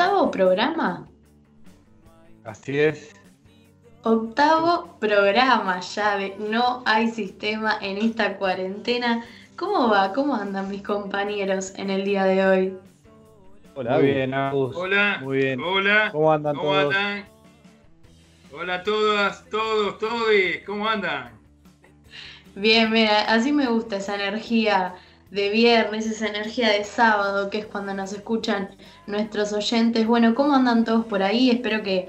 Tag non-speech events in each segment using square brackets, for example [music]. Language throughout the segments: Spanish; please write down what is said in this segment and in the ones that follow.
Octavo programa. Así es. Octavo programa de No hay sistema en esta cuarentena. ¿Cómo va? ¿Cómo andan mis compañeros en el día de hoy? Hola, Muy bien, Agus. Hola. Muy bien. Hola. ¿Cómo andan ¿Cómo todos? andan? Hola a todas, todos, todos. ¿Cómo andan? Bien, mira, así me gusta esa energía de viernes, esa energía de sábado, que es cuando nos escuchan nuestros oyentes. Bueno, ¿cómo andan todos por ahí? Espero que,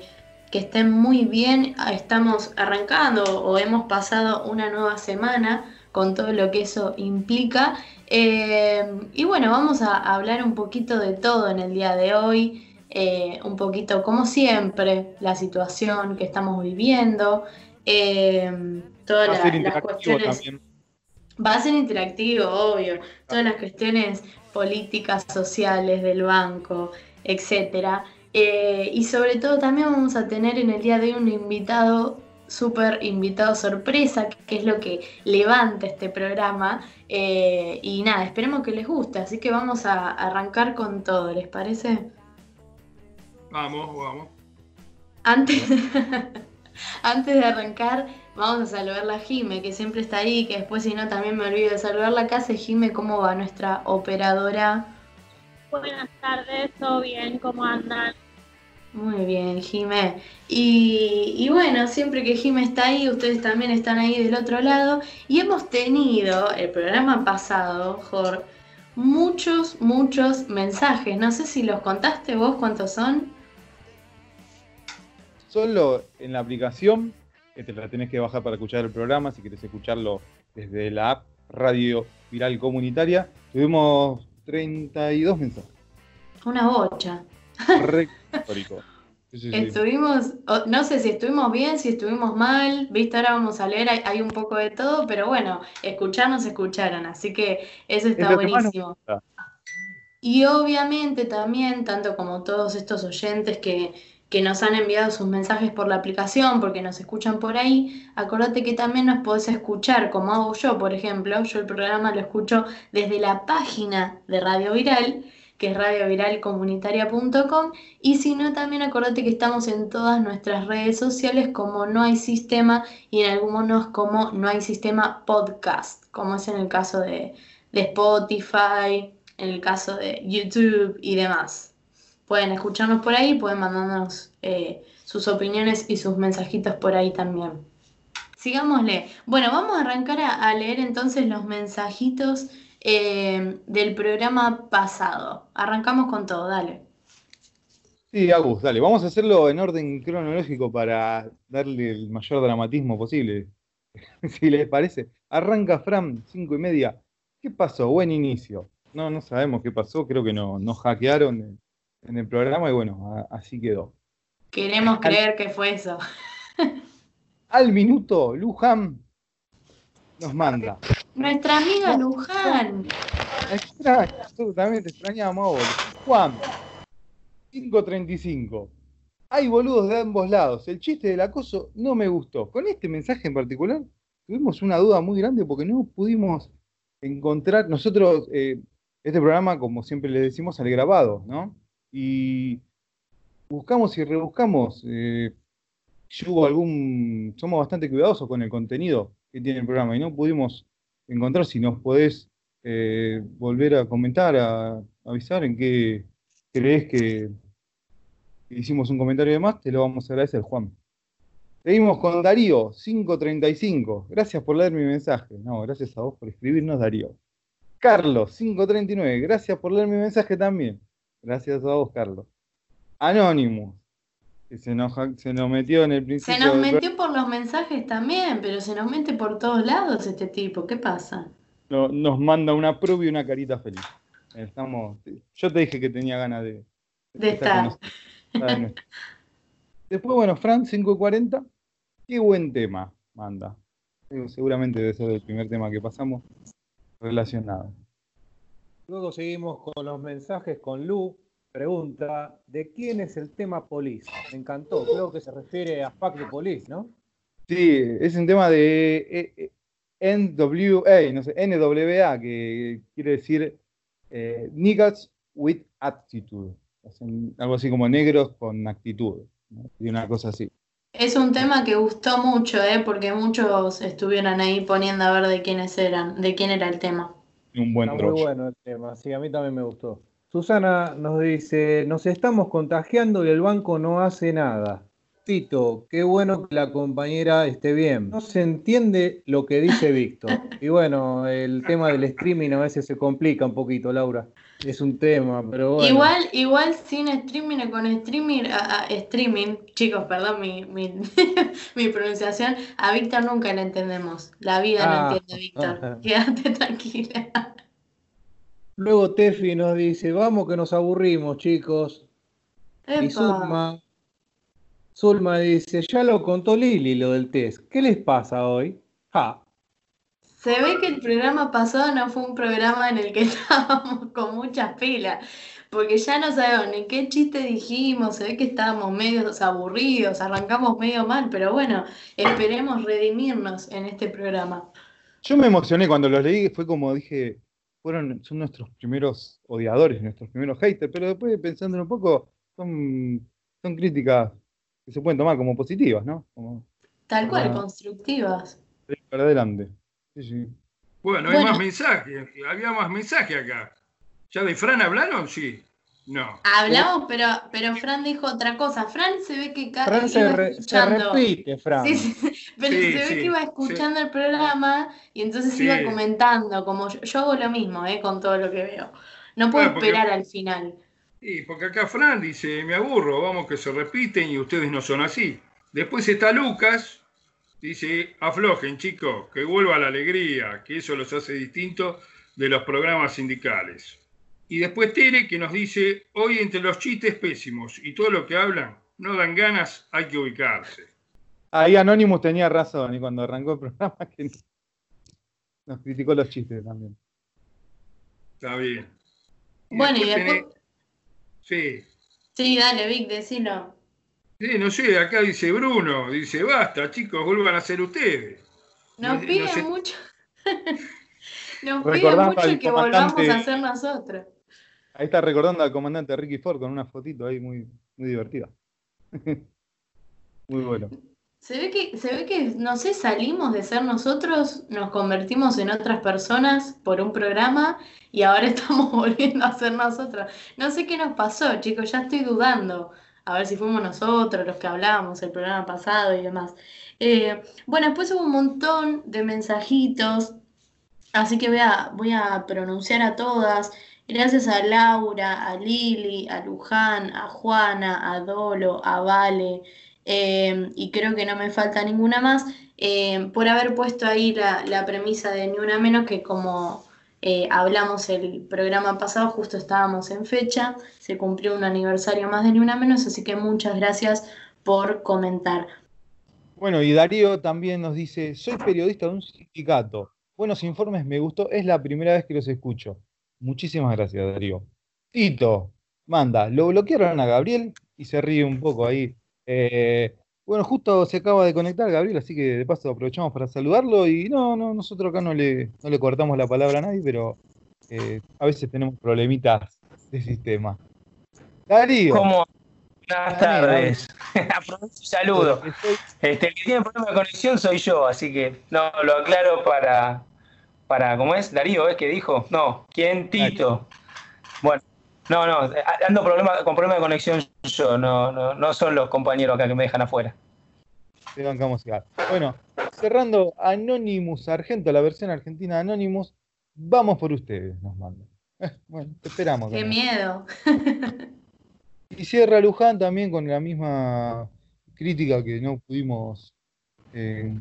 que estén muy bien. Estamos arrancando o hemos pasado una nueva semana con todo lo que eso implica. Eh, y bueno, vamos a hablar un poquito de todo en el día de hoy. Eh, un poquito, como siempre, la situación que estamos viviendo. Eh, todas la- las cuestiones. también. Va a ser interactivo, obvio. Todas las cuestiones políticas, sociales del banco, etcétera. Eh, y sobre todo también vamos a tener en el día de hoy un invitado, súper invitado sorpresa, que es lo que levanta este programa. Eh, y nada, esperemos que les guste. Así que vamos a arrancar con todo, ¿les parece? Vamos, vamos. Antes, [laughs] antes de arrancar, vamos a saludarla a Jime, que siempre está ahí, que después si no también me olvido de saludarla acá. Sé, Jime, ¿cómo va nuestra operadora? Buenas tardes, ¿todo bien? ¿Cómo andan? Muy bien, Jime. Y, y bueno, siempre que Jime está ahí, ustedes también están ahí del otro lado. Y hemos tenido el programa pasado, Jor, muchos, muchos mensajes. No sé si los contaste vos cuántos son. Solo en la aplicación, que te la tenés que bajar para escuchar el programa, si querés escucharlo desde la app Radio Viral Comunitaria, tuvimos 32 mensajes. Una bocha. Re histórico. Sí, sí, sí. Estuvimos, no sé si estuvimos bien, si estuvimos mal, viste, ahora vamos a leer, hay, hay un poco de todo, pero bueno, escucharnos escucharon, así que eso está Es buenísimo. Y obviamente también, tanto como todos estos oyentes que, que nos han enviado sus mensajes por la aplicación, porque nos escuchan por ahí, acordate que también nos podés escuchar, como hago yo, por ejemplo, yo el programa lo escucho desde la página de Radio Viral, que es radioviralcomunitaria.com, y si no, también acordate que estamos en todas nuestras redes sociales como No hay sistema y en algunos como No hay sistema podcast, como es en el caso de, de Spotify, en el caso de YouTube y demás. Pueden escucharnos por ahí, pueden mandarnos eh, sus opiniones y sus mensajitos por ahí también. Sigámosle. Bueno, vamos a arrancar a, leer entonces los mensajitos eh, del programa pasado. Arrancamos con todo, dale. Sí, Agus, dale, vamos a hacerlo en orden cronológico para darle el mayor dramatismo posible. [laughs] si les parece. Arranca Fran, cinco y media. ¿Qué pasó? Buen inicio. No, no sabemos qué pasó, creo que no, nos hackearon en, el programa y bueno, a- así quedó. Queremos creer que fue eso. [laughs] Al minuto, Luján nos manda. Nuestra amiga Luján. Extraño, absolutamente extrañamos a vos. Juan, 535. Hay boludos de ambos lados. El chiste del acoso no me gustó. Con este mensaje en particular tuvimos una duda muy grande porque no pudimos encontrar. Nosotros, eh, este programa, como siempre le decimos, al grabado, ¿no? Y buscamos y rebuscamos. eh, hubo algún. Somos bastante cuidadosos con el contenido que tiene el programa y no pudimos encontrar. Si nos podés eh, volver a comentar, a avisar en qué crees que hicimos un comentario de más, te lo vamos a agradecer, Juan. Seguimos con Darío, 535. Gracias por leer mi mensaje. No, gracias a vos por escribirnos, Darío. Carlos, 539. Gracias por leer mi mensaje también. Gracias a vos, Carlos. Anonymous, que se nos, se nos metió en el principio. Se nos del metió por los mensajes también, pero se nos mete por todos lados este tipo. ¿Qué pasa? no- nos manda una prueba y una carita feliz. Estamos, yo te dije que tenía ganas de, De estar Después, bueno, Fran 540, qué buen tema manda. Seguramente debe ser el primer tema que pasamos relacionado. Luego seguimos con los mensajes con Lu. Pregunta, ¿de quién es el tema Police? Me encantó, creo que se refiere a Pack de Police, ¿no? Sí, es un tema de. eh, eh, NWA, no sé, NWA, que quiere decir eh, Niggas with Attitude. Hacen algo así como negros con actitud. ¿no? Y una cosa así. Es un tema que gustó mucho, ¿eh? porque muchos estuvieron ahí poniendo a ver de quiénes eran, de quién era el tema. Un buen Está muy bueno el tema, sí, a mí también me gustó. Susana nos dice, nos estamos contagiando y el banco no hace nada. Tito, qué bueno que la compañera esté bien. No se entiende lo que dice Víctor. Y bueno, el tema del streaming a veces se complica un poquito, Laura. Es un tema, pero bueno. Igual, igual sin streaming o con streaming, a- a- streaming, chicos, perdón mi, mi, [laughs] mi pronunciación, a Víctor nunca le entendemos. La vida Ah, no entiende, Víctor. ah. [laughs] Quédate tranquila. Luego Tefi nos dice, vamos que nos aburrimos, chicos. Y Epa. Zulma, dice, ya lo contó Lili lo del test. ¿Qué les pasa hoy? Ja. Se ve que el programa pasado no fue un programa en el que [laughs] estábamos con muchas pilas, porque ya no sabemos ni qué chiste dijimos, se ve que estábamos medio aburridos, arrancamos medio mal, pero bueno, esperemos redimirnos en este programa. Yo me emocioné cuando los leí, fue como dije, fueron, son nuestros primeros odiadores, nuestros primeros haters, pero después pensándolo un poco, son, son críticas que se pueden tomar como positivas, ¿no? Como Tal cual, constructivas. para adelante. Sí, sí. Bueno, hay Bueno. más mensajes. Había más mensajes acá. ¿Ya de Fran hablaron? Sí. No. Hablamos, pero, pero Fran dijo otra cosa. Fran se ve que Fran se, iba re- se escuchando. repite, Fran. Sí, sí, sí, [laughs] pero Sí, se ve sí, que iba sí. escuchando el programa y entonces Sí. iba comentando, como yo, yo hago lo mismo, eh, con todo lo que veo. No puedo Bueno, porque- esperar al final. Sí, porque acá Fran dice, me aburro, vamos que se repiten y ustedes no son así. Después está Lucas, dice, aflojen chicos, que vuelva la alegría, que eso los hace distintos de los programas sindicales. Y después Tere que nos dice, hoy entre los chistes pésimos y todo lo que hablan, no dan ganas, hay que ubicarse. Ahí Anonymous tenía razón, y cuando arrancó el programa que nos criticó los chistes también. Está bien. Bueno, y después después... tenés- Sí, Sí, dale, Vic, decilo. Sí, no sé, acá dice Bruno, dice, basta, chicos, vuelvan a ser ustedes. Nos No- piden no sé. mucho. [laughs] Nos piden mucho que volvamos a hacer nosotros. Ahí está recordando al comandante Ricky Ford con una fotito ahí muy, muy divertida. [laughs] muy bueno. Se ve que, se ve que, no sé, salimos de ser nosotros, nos convertimos en otras personas por un programa y ahora [laughs] estamos volviendo a ser nosotros. No sé qué nos pasó, chicos, ya estoy dudando. A ver si fuimos nosotros los que hablábamos el programa pasado y demás. Eh, bueno, después hubo un montón de mensajitos, así que voy a, voy a pronunciar a todas. Gracias a Laura, a Lili, a Luján, a Juana, a Dolo, a Vale, eh, y creo que no me falta ninguna más, eh, por haber puesto ahí la, la premisa de Ni Una Menos, que como eh, hablamos el programa pasado, justo estábamos en fecha, se cumplió un aniversario más de Ni Una Menos, así que muchas gracias por comentar. Bueno, y Darío también nos dice, soy periodista de un sindicato. Buenos informes, me gustó, es la primera vez que los escucho. Muchísimas gracias, Darío. Tito, manda, lo bloquearon a Gabriel y se ríe un poco ahí. Eh, bueno, justo se acaba de conectar Gabriel, así que de paso aprovechamos para saludarlo y no, no, nosotros acá no le, no le cortamos la palabra a nadie, pero eh, a veces tenemos problemitas de sistema. Darío. ¿Cómo? Buenas tardes. [laughs] Aprovecho y saludo. Estoy- Este, el que tiene problema de conexión soy yo, así que no, lo aclaro para, para ¿cómo es? Darío, ¿es que dijo? No, ¿quién? Tito. Bueno, no, no, ando problema, con problema de conexión yo, no, no, no son los compañeros acá que me dejan afuera. Te bancamos igual. Bueno, cerrando Anonymous Argento, la versión argentina de Anonymous, vamos por ustedes, nos mandan. Eh, bueno, te esperamos. Qué miedo. [laughs] Y cierra Luján también con la misma crítica que no pudimos eh,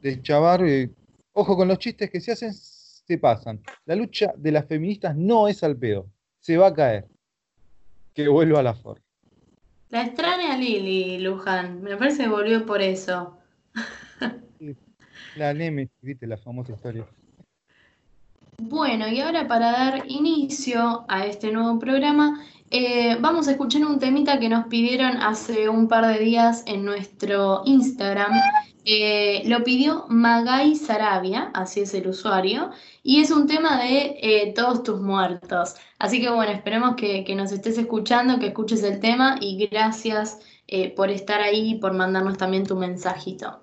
deschavar. eh, ojo con los chistes que se hacen, se pasan. La lucha de las feministas no es al pedo, se va a caer. Que vuelva a la forma. La extraña Lili, Luján, me parece que volvió por eso. La Nemesis, viste la famosa historia. Bueno, y ahora para dar inicio a este nuevo programa, eh, vamos a escuchar un temita que nos pidieron hace un par de días en nuestro Instagram. Eh, lo pidió Magai Sarabia, así es el usuario, y es un tema de eh, Todos tus muertos. Así que bueno, esperemos que, nos estés escuchando, que escuches el tema y gracias eh, por estar ahí y por mandarnos también tu mensajito.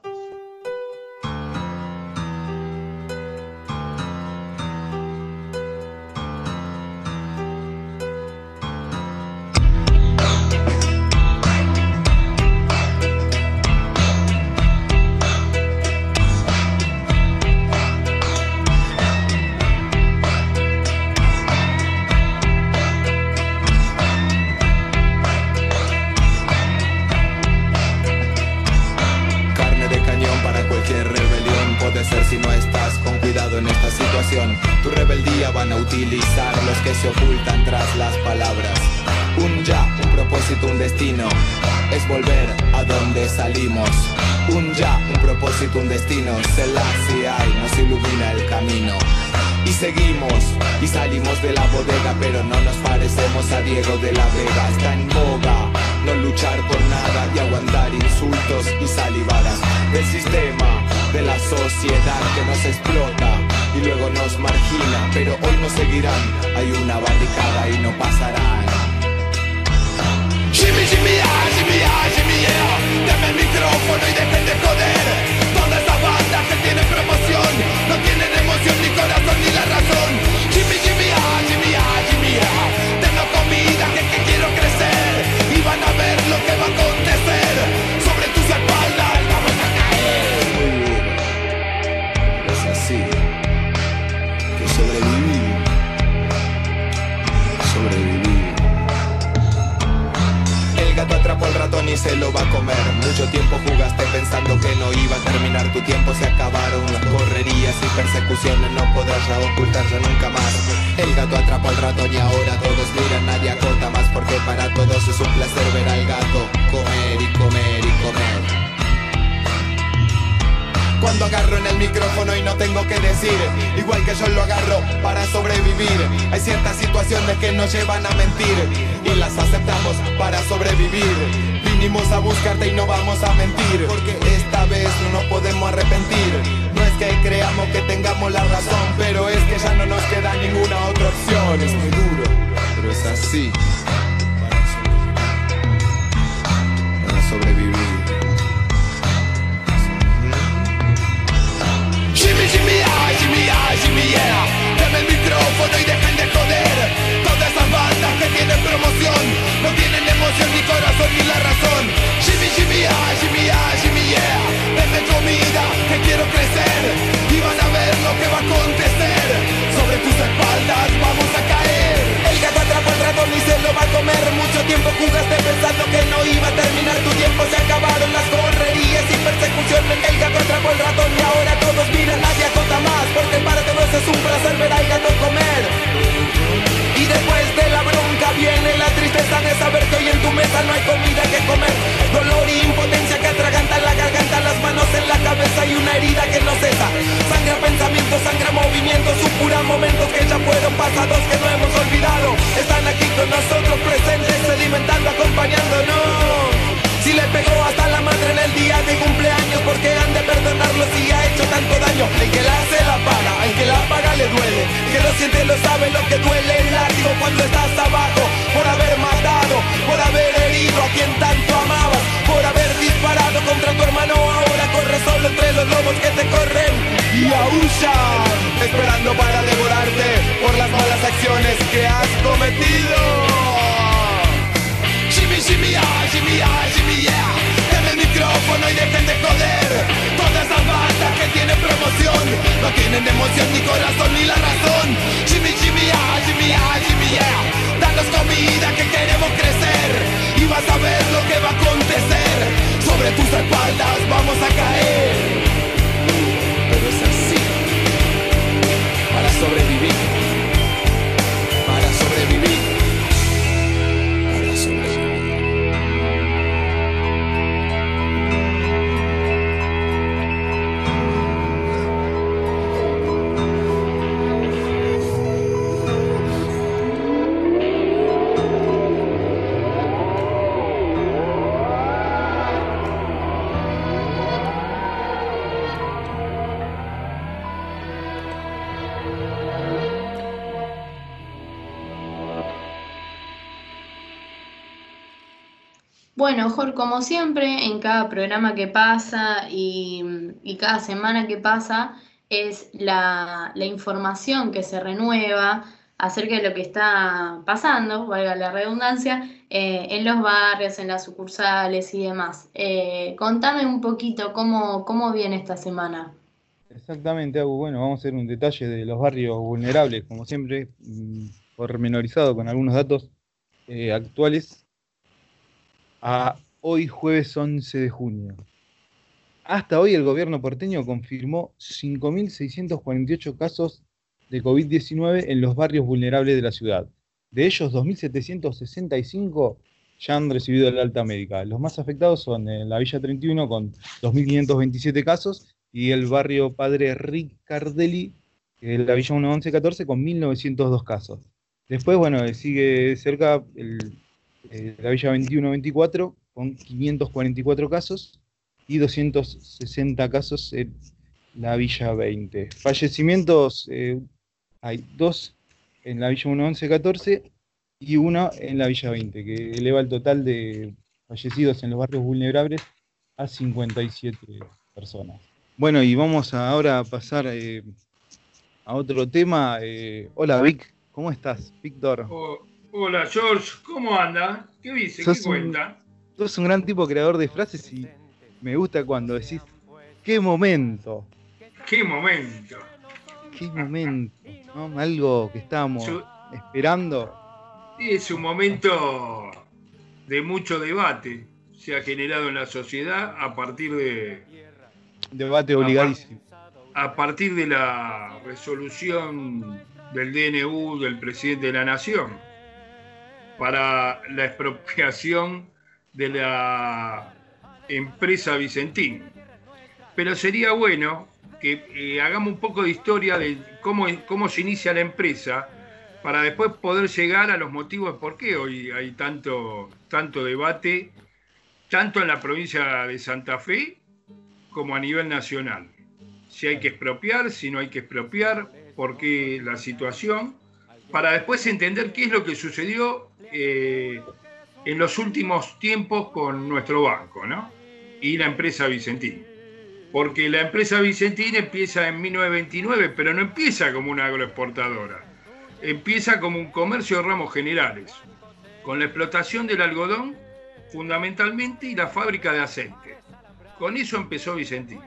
Porque esta vez no nos podemos arrepentir. No es que creamos que tengamos la razón, pero es que ya no nos queda ninguna otra opción. Es muy duro, pero es así. La bronca viene la tristeza de saber que hoy en tu mesa no hay comida que comer. Dolor y impotencia que atragantan la garganta, las manos en la cabeza y una herida que no cesa. Sangra pensamientos, sangra movimientos, supuran momentos que ya fueron pasados que no hemos olvidado. Están aquí con nosotros presentes, sedimentando, acompañándonos. Si le pegó hasta la madre en el día de cumpleaños Porque han de perdonarlo si ha hecho tanto daño siente lo sabe lo que duele el látigo cuando estás abajo. Por haber matado, por haber herido a quien tanto amabas. Por haber disparado contra tu hermano Ahora corres solo entre los lobos que te corren y aullan Esperando para devorarte por las malas acciones que has cometido. Jimmy, Jimmy, ah, Jimmy, ah, Jimmy. Micrófono y dejen de joder. Todas esas bandas que tienen promoción no tienen emoción ni corazón ni la razón. Jimmy, Jimmy, ah, Jimmy, ah, Jimmy, yeah. Danos comida que queremos crecer y vas a ver lo que va a acontecer. Sobre tus espaldas vamos a caer. Pero es así. Para sobrevivir. Jorge, como siempre, en cada programa que pasa y, cada semana que pasa, es la, información que se renueva acerca de lo que está pasando, valga la redundancia, eh, en los barrios, en las sucursales y demás. Eh, contame un poquito cómo, cómo viene esta semana. Exactamente. Bueno, vamos a hacer un detalle de los barrios vulnerables, como siempre, mm, pormenorizado con algunos datos eh, actuales. A hoy, jueves 11 de junio. Hasta hoy el gobierno porteño confirmó 5.648 casos de COVID-19 en los barrios vulnerables de la ciudad. De ellos, 2.765 ya han recibido el alta médica. Los más afectados son en la Villa 31 con 2.527 casos y el barrio Padre Ricardelli, en la Villa 1114 con 1.902 casos. Después, bueno, sigue cerca eh, la Villa 2124 con 544 casos y 260 casos en la Villa 20. Fallecimientos, eh, hay dos en la Villa 1114 y uno en la Villa 20, que eleva el total de fallecidos en los barrios vulnerables a 57 personas. Bueno, y vamos a ahora a pasar eh, a otro tema. Eh, hola Vic, ¿cómo estás? Víctor. Oh, hola George, ¿cómo anda? ¿Qué dice? ¿Qué un- cuenta? Tú sos un gran tipo creador de frases y me gusta cuando decís, qué momento, ¿Qué momento? qué momento, ¿no? Algo que estábamos Su- esperando. Es un momento de mucho debate. Se ha generado en la sociedad a partir de, Debate obligadísimo. a partir de la resolución del DNU del presidente de la Nación para la expropiación de la empresa Vicentín. Pero sería bueno que eh, hagamos un poco de historia de cómo, cómo se inicia la empresa para después poder llegar a los motivos de por qué hoy hay tanto, tanto debate, tanto en la provincia de Santa Fe como a nivel nacional. Si hay que expropiar, si no hay que expropiar, por qué la situación, para después entender qué es lo que sucedió eh, en los últimos tiempos con nuestro banco, ¿no? Y la empresa Vicentín. Porque la empresa Vicentín empieza en 1929, pero no empieza como una agroexportadora. Empieza como un comercio de ramos generales, con la explotación del algodón fundamentalmente y la fábrica de aceite. Con eso empezó Vicentín.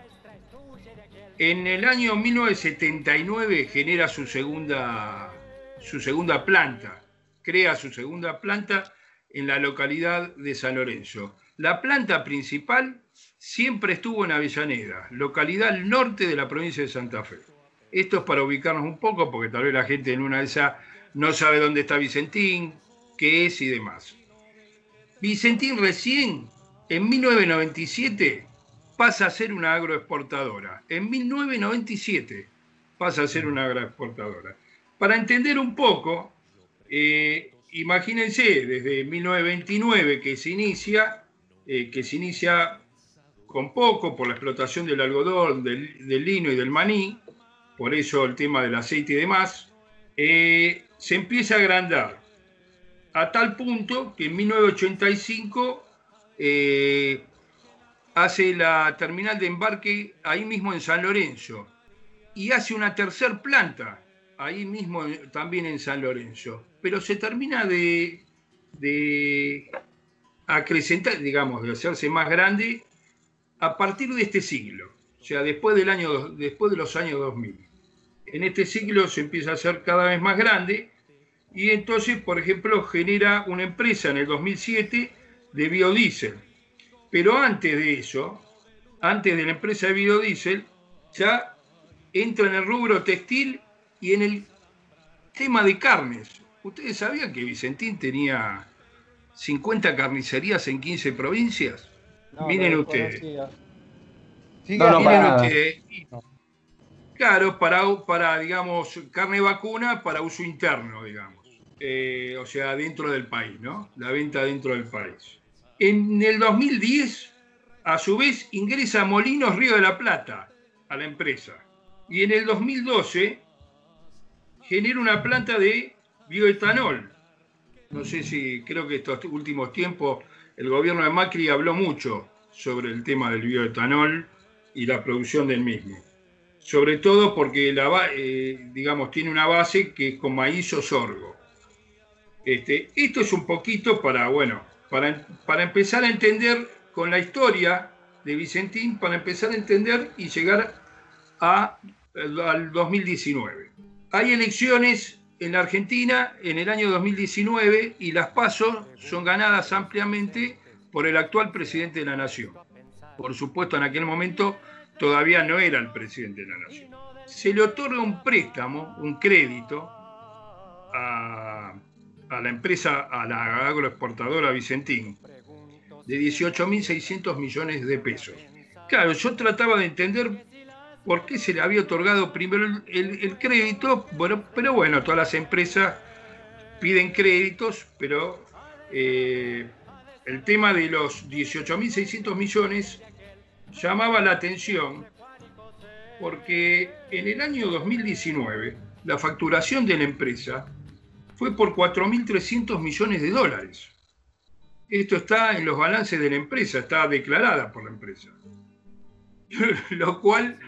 En el año 1979 genera su segunda, su segunda planta, crea su segunda planta en la localidad de San Lorenzo. La planta principal siempre estuvo en Avellaneda, localidad al norte de la provincia de Santa Fe. Esto es para ubicarnos un poco, porque tal vez la gente en una de esas no sabe dónde está Vicentín, qué es y demás. Vicentín recién, en 1997, pasa a ser una agroexportadora. En 1997 pasa a ser una agroexportadora. Para entender un poco, eh, imagínense, desde 1929 que se inicia, eh, que se inicia con poco por la explotación del algodón, del, lino y del maní, por eso el tema del aceite y demás, eh, se empieza a agrandar a tal punto que en 1985 eh, hace la terminal de embarque ahí mismo en San Lorenzo y hace una tercer planta ahí mismo también en San Lorenzo. Pero se termina de, de acrecentar, digamos, de hacerse más grande a partir de este siglo, o sea, después, del año, después de los años 2000. En este siglo se empieza a hacer cada vez más grande y entonces, por ejemplo, genera una empresa en el 2007 de biodiesel. Pero antes de eso, antes de la empresa de biodiesel, ya entra en el rubro textil y en el tema de carnes. ¿Ustedes sabían que Vicentín tenía 50 carnicerías en 15 provincias? No, Miren no ustedes. No, Miren ustedes. Claro, para, para, digamos, carne vacuna para uso interno, digamos. Eh, o sea, dentro del país, ¿no? La venta dentro del país. En el 2010, a su vez, ingresa Molinos Río de la Plata a la empresa. Y en el 2012 genera una planta de bioetanol. No sé si creo que estos últimos tiempos el gobierno de Macri habló mucho sobre el tema del bioetanol y la producción del mismo. Sobre todo porque la, eh, digamos, tiene una base que es con maíz o sorgo. Este, esto es un poquito para, bueno, para, para empezar a entender con la historia de Vicentín, para empezar a entender y llegar a, al 2019. Hay elecciones en la Argentina en el año 2019 y las pasos son ganadas ampliamente por el actual presidente de la Nación. Por supuesto, en aquel momento todavía no era el presidente de la Nación. Se le otorga un préstamo, un crédito a, la empresa, a la agroexportadora Vicentín, de 18.600 millones de pesos. Claro, yo trataba de entender por qué se le había otorgado primero el, crédito, bueno, pero bueno, todas las empresas piden créditos, pero eh, el tema de los 18.600 millones llamaba la atención porque en el año 2019 la facturación de la empresa fue por 4.300 millones de dólares. Esto está en los balances de la empresa, está declarada por la empresa. [laughs] Lo cual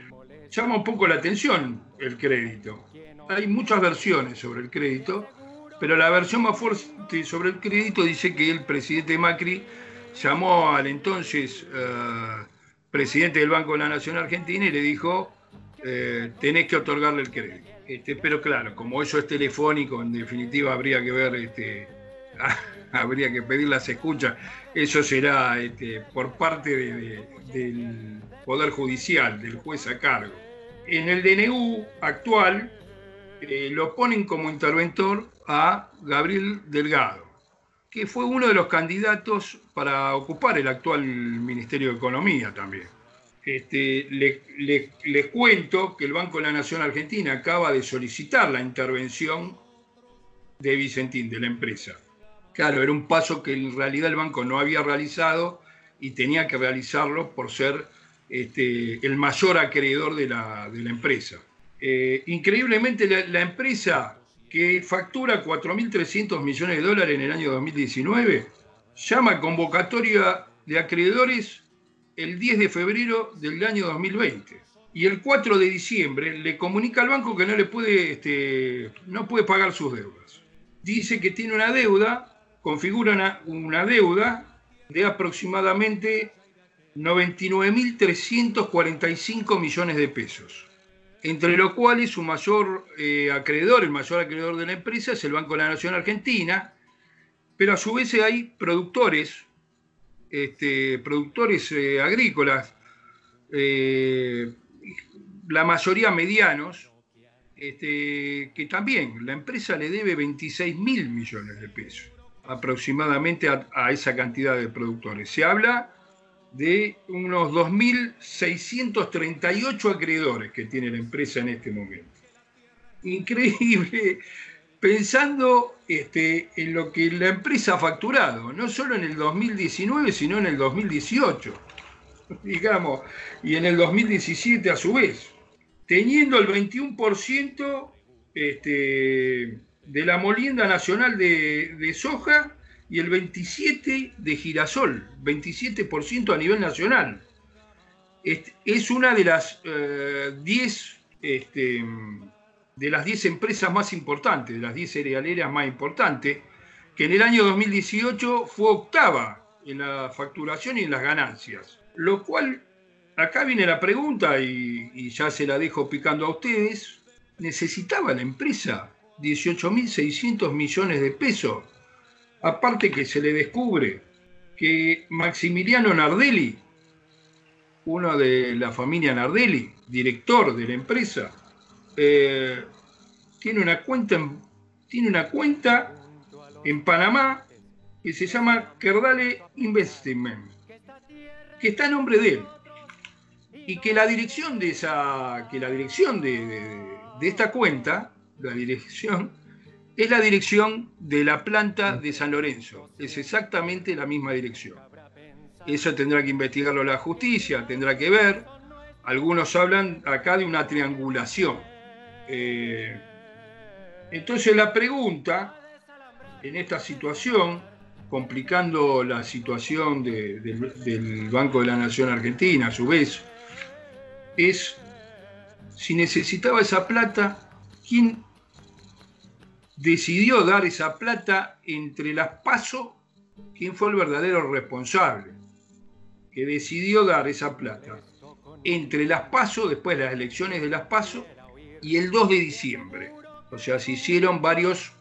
llama un poco la atención el crédito. Hay muchas versiones sobre el crédito, pero la versión más fuerte sobre el crédito dice que el presidente Macri llamó al entonces eh, presidente del Banco de la Nación Argentina y le dijo, eh, tenés que otorgarle el crédito. Este, pero claro, como eso es telefónico, en definitiva habría que ver, este, [laughs] habría que pedir las escuchas, eso será este, por parte de- de- del Poder Judicial, del juez a cargo. En el DNU actual eh, lo ponen como interventor a Gabriel Delgado, que fue uno de los candidatos para ocupar el actual Ministerio de Economía también. Este, le- les cuento que el Banco de la Nación Argentina acaba de solicitar la intervención de Vicentín, de la empresa. Claro, era un paso que en realidad el banco no había realizado y tenía que realizarlo por ser este, el mayor acreedor de la, de la empresa. Eh, increíblemente, la, empresa que factura 4.300 millones de dólares en el año 2019 llama convocatoria de acreedores el 10 de febrero del año 2020. Y el 4 de diciembre le comunica al banco que no le puede, este, no puede pagar sus deudas. Dice que tiene una deuda, configura una, una deuda de aproximadamente 99.345 millones de pesos, entre los cuales su mayor eh, acreedor, el mayor acreedor de la empresa es el Banco de la Nación Argentina, pero a su vez hay productores, este, productores eh, agrícolas, eh, la mayoría medianos, este, que también la empresa le debe 26 mil millones de pesos aproximadamente a, esa cantidad de productores. Se habla de unos 2.638 acreedores que tiene la empresa en este momento. Increíble, pensando este, en lo que la empresa ha facturado, no solo en el 2019, sino en el 2018, [laughs] digamos, y en el 2017 a su vez, teniendo el 21% este, de la molienda nacional de, soja y el 27% de girasol, 27% a nivel nacional. Es, una de las eh, 10 este, de las 10 empresas más importantes, de las 10 cerealeras más importantes, que en el año 2018 fue octava en la facturación y en las ganancias. Lo cual, acá viene la pregunta y, y ya se la dejo picando a ustedes, ¿necesitaba la empresa 18.600 millones de pesos? Aparte que se le descubre que Maximiliano Nardelli, uno de la familia Nardelli, director de la empresa, eh, tiene una cuenta en, tiene una cuenta en Panamá que se llama Kerdale Investment, que está a nombre de él. Y que la dirección de esa, que la dirección de, esta cuenta, la dirección, es la dirección de la planta de San Lorenzo. Es exactamente la misma dirección. Eso tendrá que investigarlo la justicia, tendrá que ver. Algunos hablan acá de una triangulación. Eh, entonces la pregunta en esta situación complicando la situación de- del, del Banco de la Nación Argentina, a su vez, es si necesitaba esa plata, ¿quién decidió dar esa plata entre las PASO? ¿Quién fue el verdadero responsable que decidió dar esa plata entre las PASO, después las elecciones de las PASO, y el 2 de diciembre? O sea, se hicieron varios...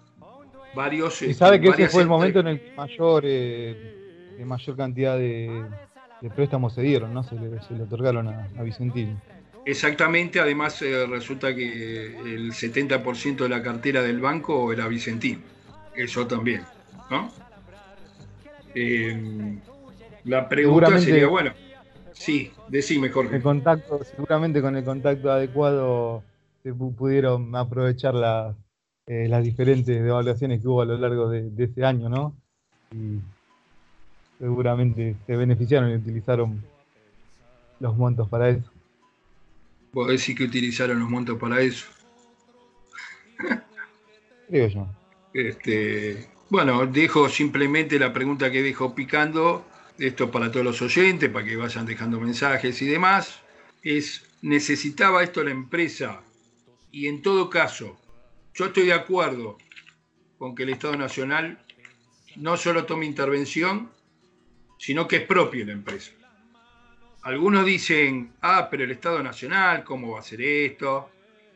varios Y este, sabe que ese fue el momento en el que mayor, eh, de mayor cantidad de, de préstamos se dieron, ¿no? Se le, se le otorgaron a, a Vicentino. Exactamente, además eh, resulta que el 70% de la cartera del banco era Vicentín. Eso también, ¿no? Eh, la pregunta sería, bueno, sí, decime, Jorge. El contacto, seguramente con el contacto adecuado se pu- pudieron aprovechar la- eh, las diferentes devaluaciones que hubo a lo largo de, de ese año, ¿no? Y seguramente se beneficiaron y utilizaron los montos para eso. Vos decís que utilizaron los montos para eso. Creo yo. Este, bueno, dejo simplemente la pregunta que dejo picando, esto para todos los oyentes, para que vayan dejando mensajes y demás, es, ¿necesitaba esto la empresa? Y en todo caso, yo estoy de acuerdo con que el Estado Nacional no solo tome intervención, sino que expropie la empresa. Algunos dicen, ah, pero el Estado Nacional, ¿cómo va a hacer esto?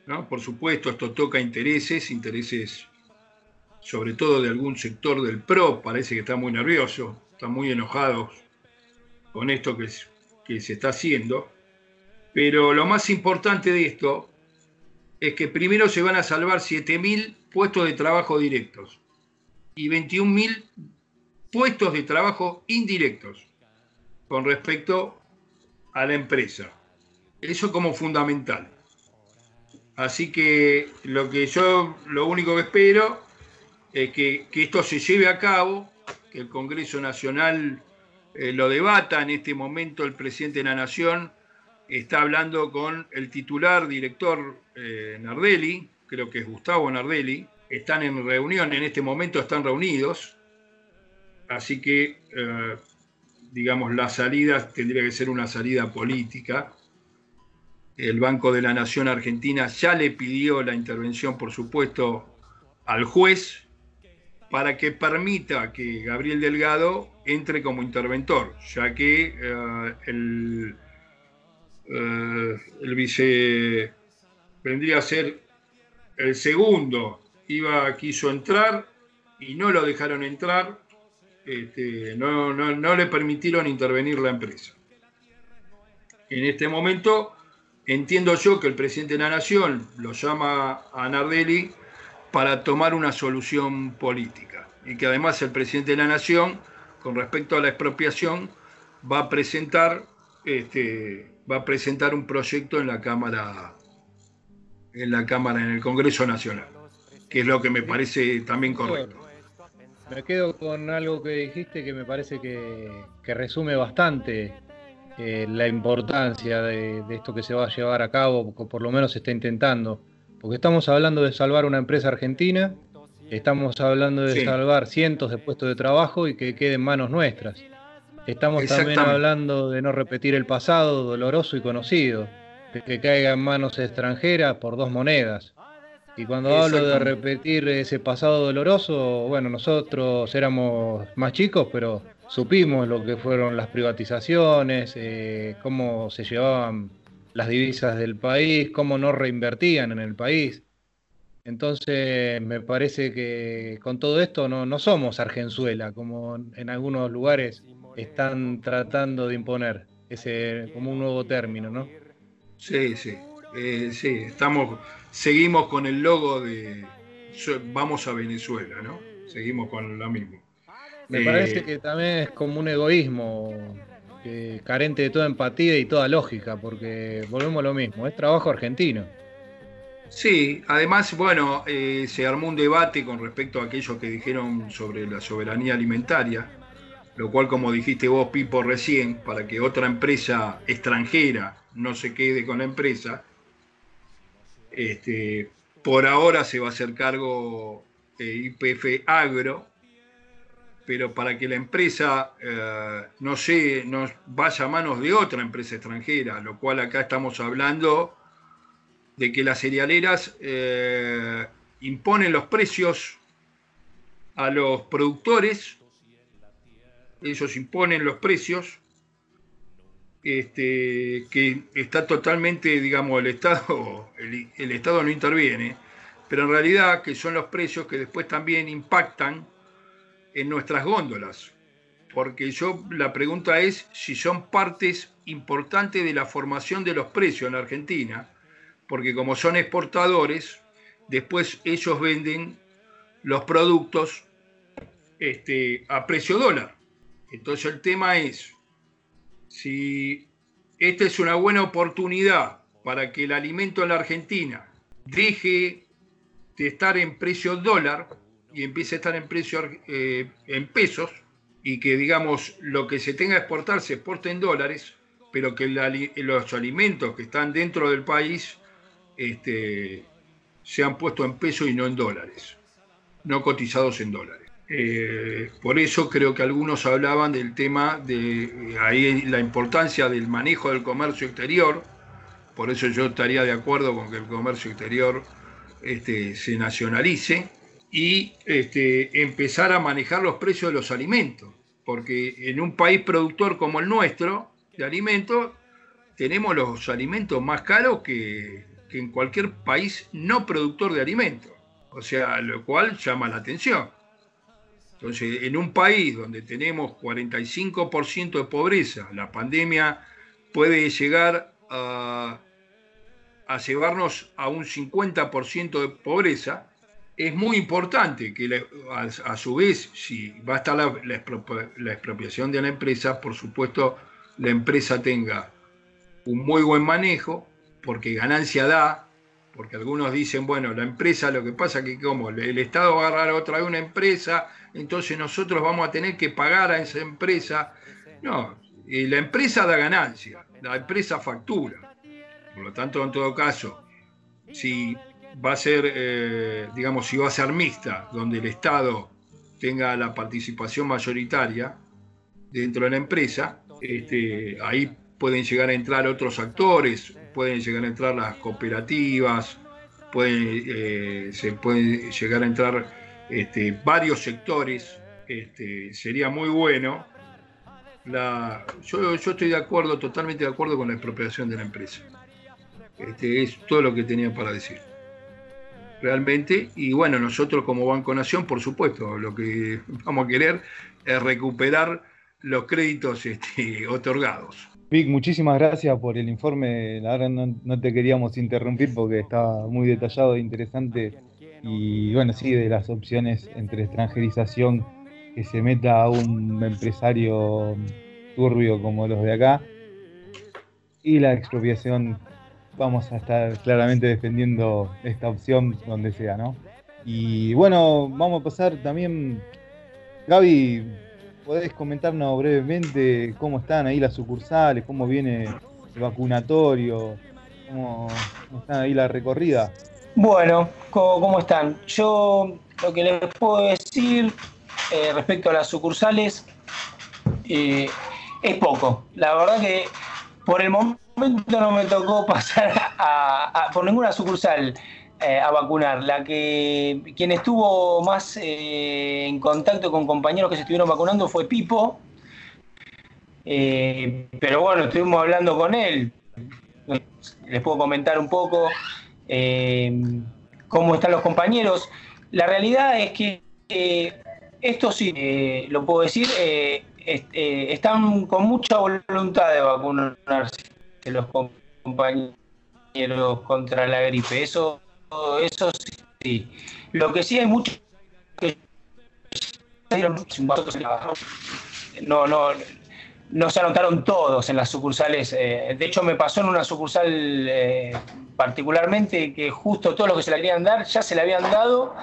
¿No? Por supuesto, esto toca intereses, intereses sobre todo de algún sector del PRO, parece que está muy nervioso, están muy enojados con esto que, es- que se está haciendo. Pero lo más importante de esto es que primero se van a salvar 7.000 puestos de trabajo directos y 21.000 puestos de trabajo indirectos con respecto a la empresa. Eso como fundamental. Así que lo que yo, lo único que espero es que, que esto se lleve a cabo, que el Congreso Nacional eh, lo debata. En este momento el presidente de la Nación está hablando con el titular, director eh, Nardelli, creo que es Gustavo Nardelli. Están en reunión, en este momento están reunidos. Así que, eh, digamos, la salida tendría que ser una salida política. El Banco de la Nación Argentina ya le pidió la intervención, por supuesto, al juez para que permita que Gabriel Delgado entre como interventor, ya que eh, el, eh, el vice vendría a ser el segundo, iba, quiso entrar y no lo dejaron entrar, este, no, no, no le permitieron intervenir la empresa. En este momento entiendo yo que el presidente de la Nación lo llama a Nardelli para tomar una solución política y que además el presidente de la Nación, con respecto a la expropiación, va a presentar, este, va a presentar un proyecto en la Cámara, en la Cámara, en el Congreso Nacional, que es lo que me parece también correcto. Me quedo con algo que dijiste que me parece que, que resume bastante eh, la importancia de, de esto que se va a llevar a cabo, o por lo menos se está intentando. Porque estamos hablando de salvar una empresa argentina, estamos hablando de Sí. salvar cientos de puestos de trabajo y que queden en manos nuestras. Estamos también hablando de no repetir el pasado doloroso y conocido, de que caiga en manos extranjeras por dos monedas. Y cuando hablo de repetir ese pasado doloroso, bueno, nosotros éramos más chicos, pero supimos lo que fueron las privatizaciones, eh, cómo se llevaban las divisas del país, cómo no reinvertían en el país. Entonces, me parece que con todo esto no, no somos Argenzuela, como en algunos lugares están tratando de imponer, ese como un nuevo término, ¿no? Sí, sí, eh, sí, estamos, seguimos con el logo de Vamos a Venezuela, ¿no? Seguimos con lo mismo. Me Eh, parece que también es como un egoísmo carente de toda empatía y toda lógica, porque volvemos a lo mismo, es trabajo argentino. Sí, además, bueno, eh, se armó un debate con respecto a aquello que dijeron sobre la soberanía alimentaria, lo cual, como dijiste vos, Pipo, recién, para que otra empresa extranjera no se quede con la empresa, este, por ahora se va a hacer cargo eh, IPF Agro, pero para que la empresa eh, no, se, no vaya a manos de otra empresa extranjera, lo cual acá estamos hablando de que las cerealeras eh, imponen los precios a los productores, ellos imponen los precios, este, que está totalmente, digamos, el Estado, [laughs] el, Estado no interviene, pero en realidad que son los precios que después también impactan en nuestras góndolas. Porque yo la pregunta es si son partes importantes de la formación de los precios en Argentina, porque como son exportadores, después ellos venden los productos este, a precio dólar. Entonces el tema es, si esta es una buena oportunidad para que el alimento en la Argentina deje de estar en precio dólar y empiece a estar en precio eh, en pesos y que digamos lo que se tenga que exportar se exporte en dólares, pero que los alimentos que están dentro del país este, sean puestos en pesos y no en dólares, no cotizados en dólares. Eh, por eso creo que algunos hablaban del tema de ahí la importancia del manejo del comercio exterior, por eso yo estaría de acuerdo con que el comercio exterior este, se nacionalice y este, empezar a manejar los precios de los alimentos, porque en un país productor como el nuestro de alimentos, tenemos los alimentos más caros que en cualquier país no productor de alimentos, o sea, lo cual llama la atención. Entonces, en un país donde tenemos 45% de pobreza, la pandemia puede llegar a, llevarnos a un 50% de pobreza, es muy importante que a, su vez, si va a estar la, la, expropiación de la empresa, por supuesto, la empresa tenga un muy buen manejo, porque ganancia da, porque algunos dicen, bueno, la empresa lo que pasa que como el Estado va a agarrar otra vez una empresa, entonces nosotros vamos a tener que pagar a esa empresa. No, la empresa da ganancia, la empresa factura. Por lo tanto, en todo caso, si va a ser, eh, digamos, si va a ser mixta, donde el Estado tenga la participación mayoritaria dentro de la empresa, este, ahí pueden llegar a entrar otros actores, pueden llegar a entrar las cooperativas, pueden, eh, se pueden llegar a entrar este, varios sectores. Este, sería muy bueno. La, yo, yo, estoy de acuerdo, totalmente de acuerdo con la expropiación de la empresa. Este, es todo lo que tenía para decir. Realmente, y bueno, nosotros como Banco Nación, por supuesto, lo que [laughs] vamos a querer es recuperar los créditos este, otorgados. Vic, muchísimas gracias por el informe. La verdad no, te queríamos interrumpir porque estaba muy detallado e interesante. Y bueno, sí, de las opciones entre extranjerización que se meta a un empresario turbio como los de acá y la expropiación, vamos a estar claramente defendiendo esta opción donde sea, ¿no? Y bueno, vamos a pasar también, Gaby, ¿Podés comentarnos brevemente cómo están ahí las sucursales, cómo viene el vacunatorio, cómo, está ahí la recorrida? Bueno, ¿cómo, están? Yo lo que les puedo decir eh, respecto a las sucursales eh, es poco. La verdad que por el momento no me tocó [laughs] pasar por ninguna sucursal eh, a vacunar. La que quien estuvo más eh, en contacto con compañeros que se estuvieron vacunando fue Pipo. Eh, pero bueno, estuvimos hablando con él. Les puedo comentar un poco cómo están los compañeros. La realidad es que esto sí, lo puedo decir, están con mucha voluntad de vacunarse los compañeros contra la gripe. Eso eso sí. Lo que sí hay mucho que no, no, no se anotaron todos en las sucursales. Eh, de hecho, me pasó en una sucursal eh, particularmente que justo todo lo que se le querían dar ya se le habían dado.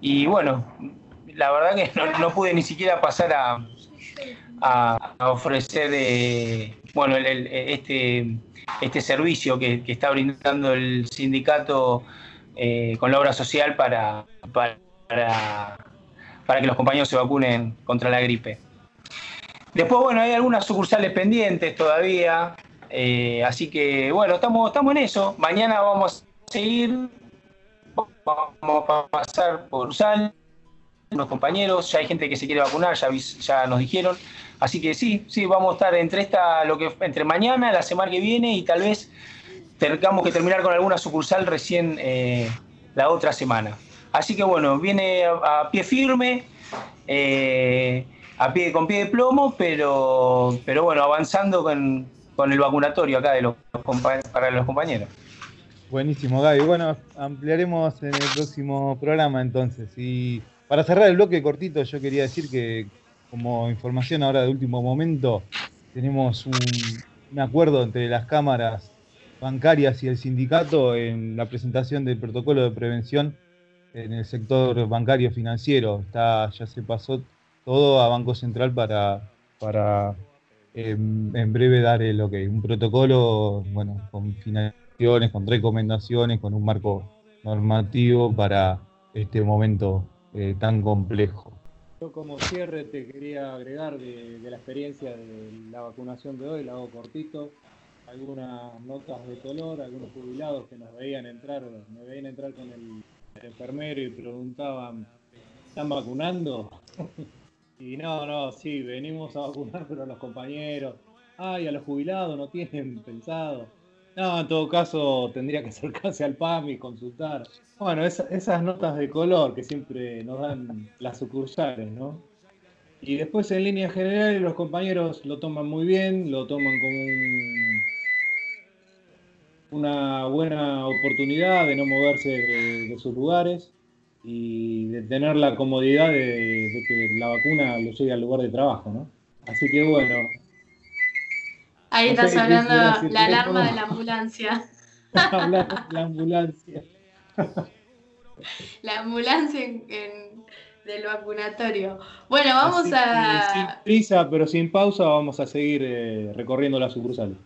Y bueno, la verdad que no, pude ni siquiera pasar a, ofrecer eh, bueno, este, este servicio que está brindando el sindicato eh, con la obra social para, para, para que los compañeros se vacunen contra la gripe. Después, bueno, hay algunas sucursales pendientes todavía, eh, así que bueno, estamos, estamos en eso. Mañana vamos a seguir, vamos a pasar por Sal, unos compañeros, ya hay gente que se quiere vacunar, ya, ya nos dijeron. Así que sí, sí, vamos a estar entre esta, lo que entre mañana, la semana que viene y tal vez tengamos que terminar con alguna sucursal recién eh, la otra semana. Así que bueno, viene a, pie firme, eh, a pie, con pie de plomo, pero, pero bueno, avanzando con, con el vacunatorio acá de los, para los compañeros. Buenísimo, Gaby. Bueno, ampliaremos en el próximo programa entonces. Y para cerrar el bloque cortito, yo quería decir que como información ahora de último momento, tenemos un acuerdo entre las cámaras bancarias y el sindicato en la presentación del protocolo de prevención en el sector bancario financiero. Está, ya se pasó todo a Banco Central para, para em, en breve dar el ok. Un protocolo, bueno, con finalizaciones, con recomendaciones, con un marco normativo para este momento eh, tan complejo. Yo como cierre te quería agregar de, de la experiencia de la vacunación de hoy, la hago cortito, algunas notas de color, algunos jubilados que nos veían entrar, me veían entrar con el, enfermero y preguntaban, ¿están vacunando? [laughs] y no, no, sí, venimos a vacunar, pero a los compañeros, ay, a los jubilados no tienen [laughs] pensado. No, en todo caso tendría que acercarse al PAM y consultar. Bueno, esa- esas notas de color que siempre nos dan las sucursales, ¿no? Y después en línea general los compañeros lo toman muy bien, lo toman como un- una buena oportunidad de no moverse de, de sus lugares y de tener la comodidad de, de que la vacuna lo llegue al lugar de trabajo, ¿no? Así que bueno, Ahí No estás sé, hablando ¿quién quiere la alarma de la ambulancia. [laughs] la ambulancia. La ambulancia en- en- del vacunatorio. Bueno, vamos Así a. sin prisa, pero sin pausa, vamos a seguir eh, recorriendo la sucursal.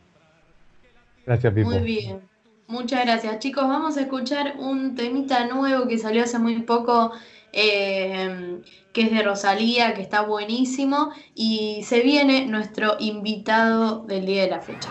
Gracias, Pipo. Muy bien. Muchas gracias, chicos. Vamos a escuchar un temita nuevo que salió hace muy poco, eh, que es de Rosalía, que está buenísimo. Y se viene nuestro invitado del día de la fecha.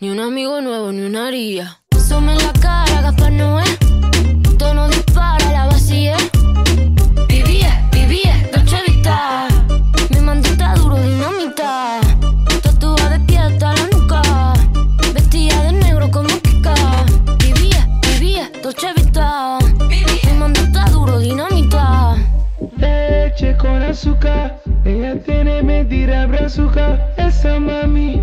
Ni un amigo nuevo, ni una haría. Sume en la cara, Gaspar Noé. Tono dispara, la vacía. Vivía, vivía, Dolce Vita. Mi mandita duro, dinamita. Tatuada de pie hasta la nuca. Vestida de negro como Kika. Vivía, vivía, Dolce Vita. Mi mandita duro, dinamita. Leche con azúcar, ella tiene mentira brazuca. Esa mami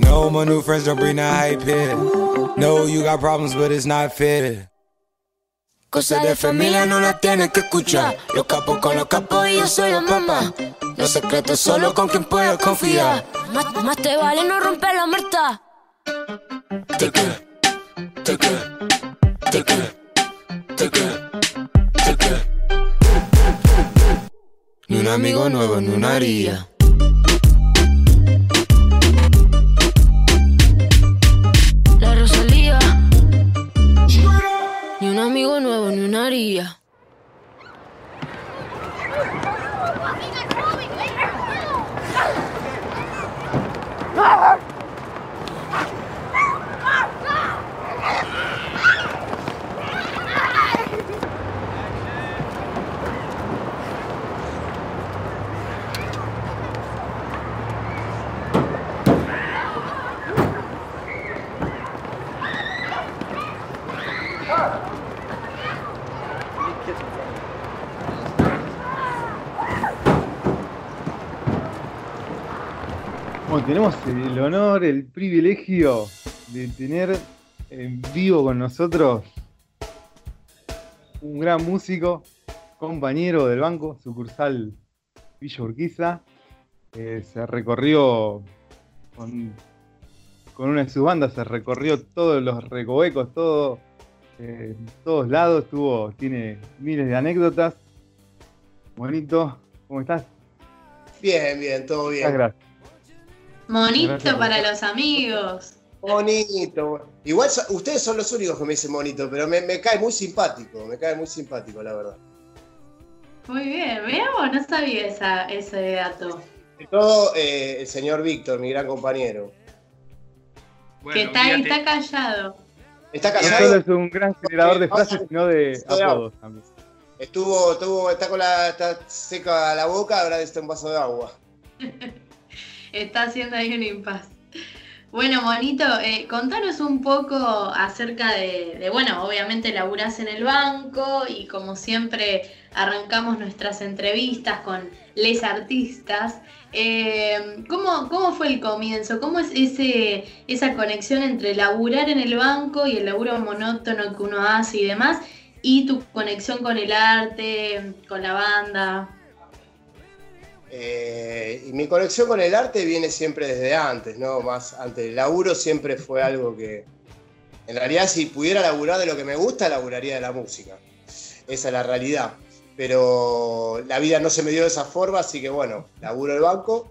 No, my new friends don't bring the hype here. No, you got problems, but it's not fair. Cosas de familia no las tienes que escuchar. Los capos con los capos y yo soy la mamá. Los secretos solo con quien puedas confiar. Más, más te vale no romper la muerta. Ni un amigo nuevo, ni una haría. Ni una haría. Bueno, tenemos el honor, el privilegio de tener en vivo con nosotros un gran músico, compañero del banco, sucursal Villa Urquiza. Eh, se recorrió con, con una de sus bandas, se recorrió todos los recovecos, todo, eh, todos lados, tuvo, tiene miles de anécdotas. Bonito, ¿cómo estás? Bien, bien, todo bien. Muchas gracias. Monito para los amigos. Bonito. Igual so- ustedes son los únicos que me dicen bonito, pero me, me cae muy simpático, me cae muy simpático, la verdad. Muy bien, veamos, no sabía esa, ese dato. De todo, eh, el señor Víctor, mi gran compañero. que está, ahí, está callado. ¿Está No callado? solo es un gran generador de frases, sino de apodos también. Estuvo, estuvo, está con la, está seca la boca, ahora necesita un vaso de agua. [laughs] Está haciendo ahí un impas. Bueno, Monito, eh, contanos un poco acerca de, de, bueno, obviamente laburás en el banco y como siempre arrancamos nuestras entrevistas con les artistas. Eh, ¿cómo, ¿Cómo fue el comienzo? ¿Cómo es ese, esa conexión entre laburar en el banco y el laburo monótono que uno hace y demás? Y tu conexión con el arte, con la banda. Eh, y mi conexión con el arte viene siempre desde antes, ¿no? Más antes. El laburo siempre fue algo que. En realidad, si pudiera laburar de lo que me gusta, laburaría de la música. Esa es la realidad. Pero la vida no se me dio de esa forma, así que bueno, laburo el banco.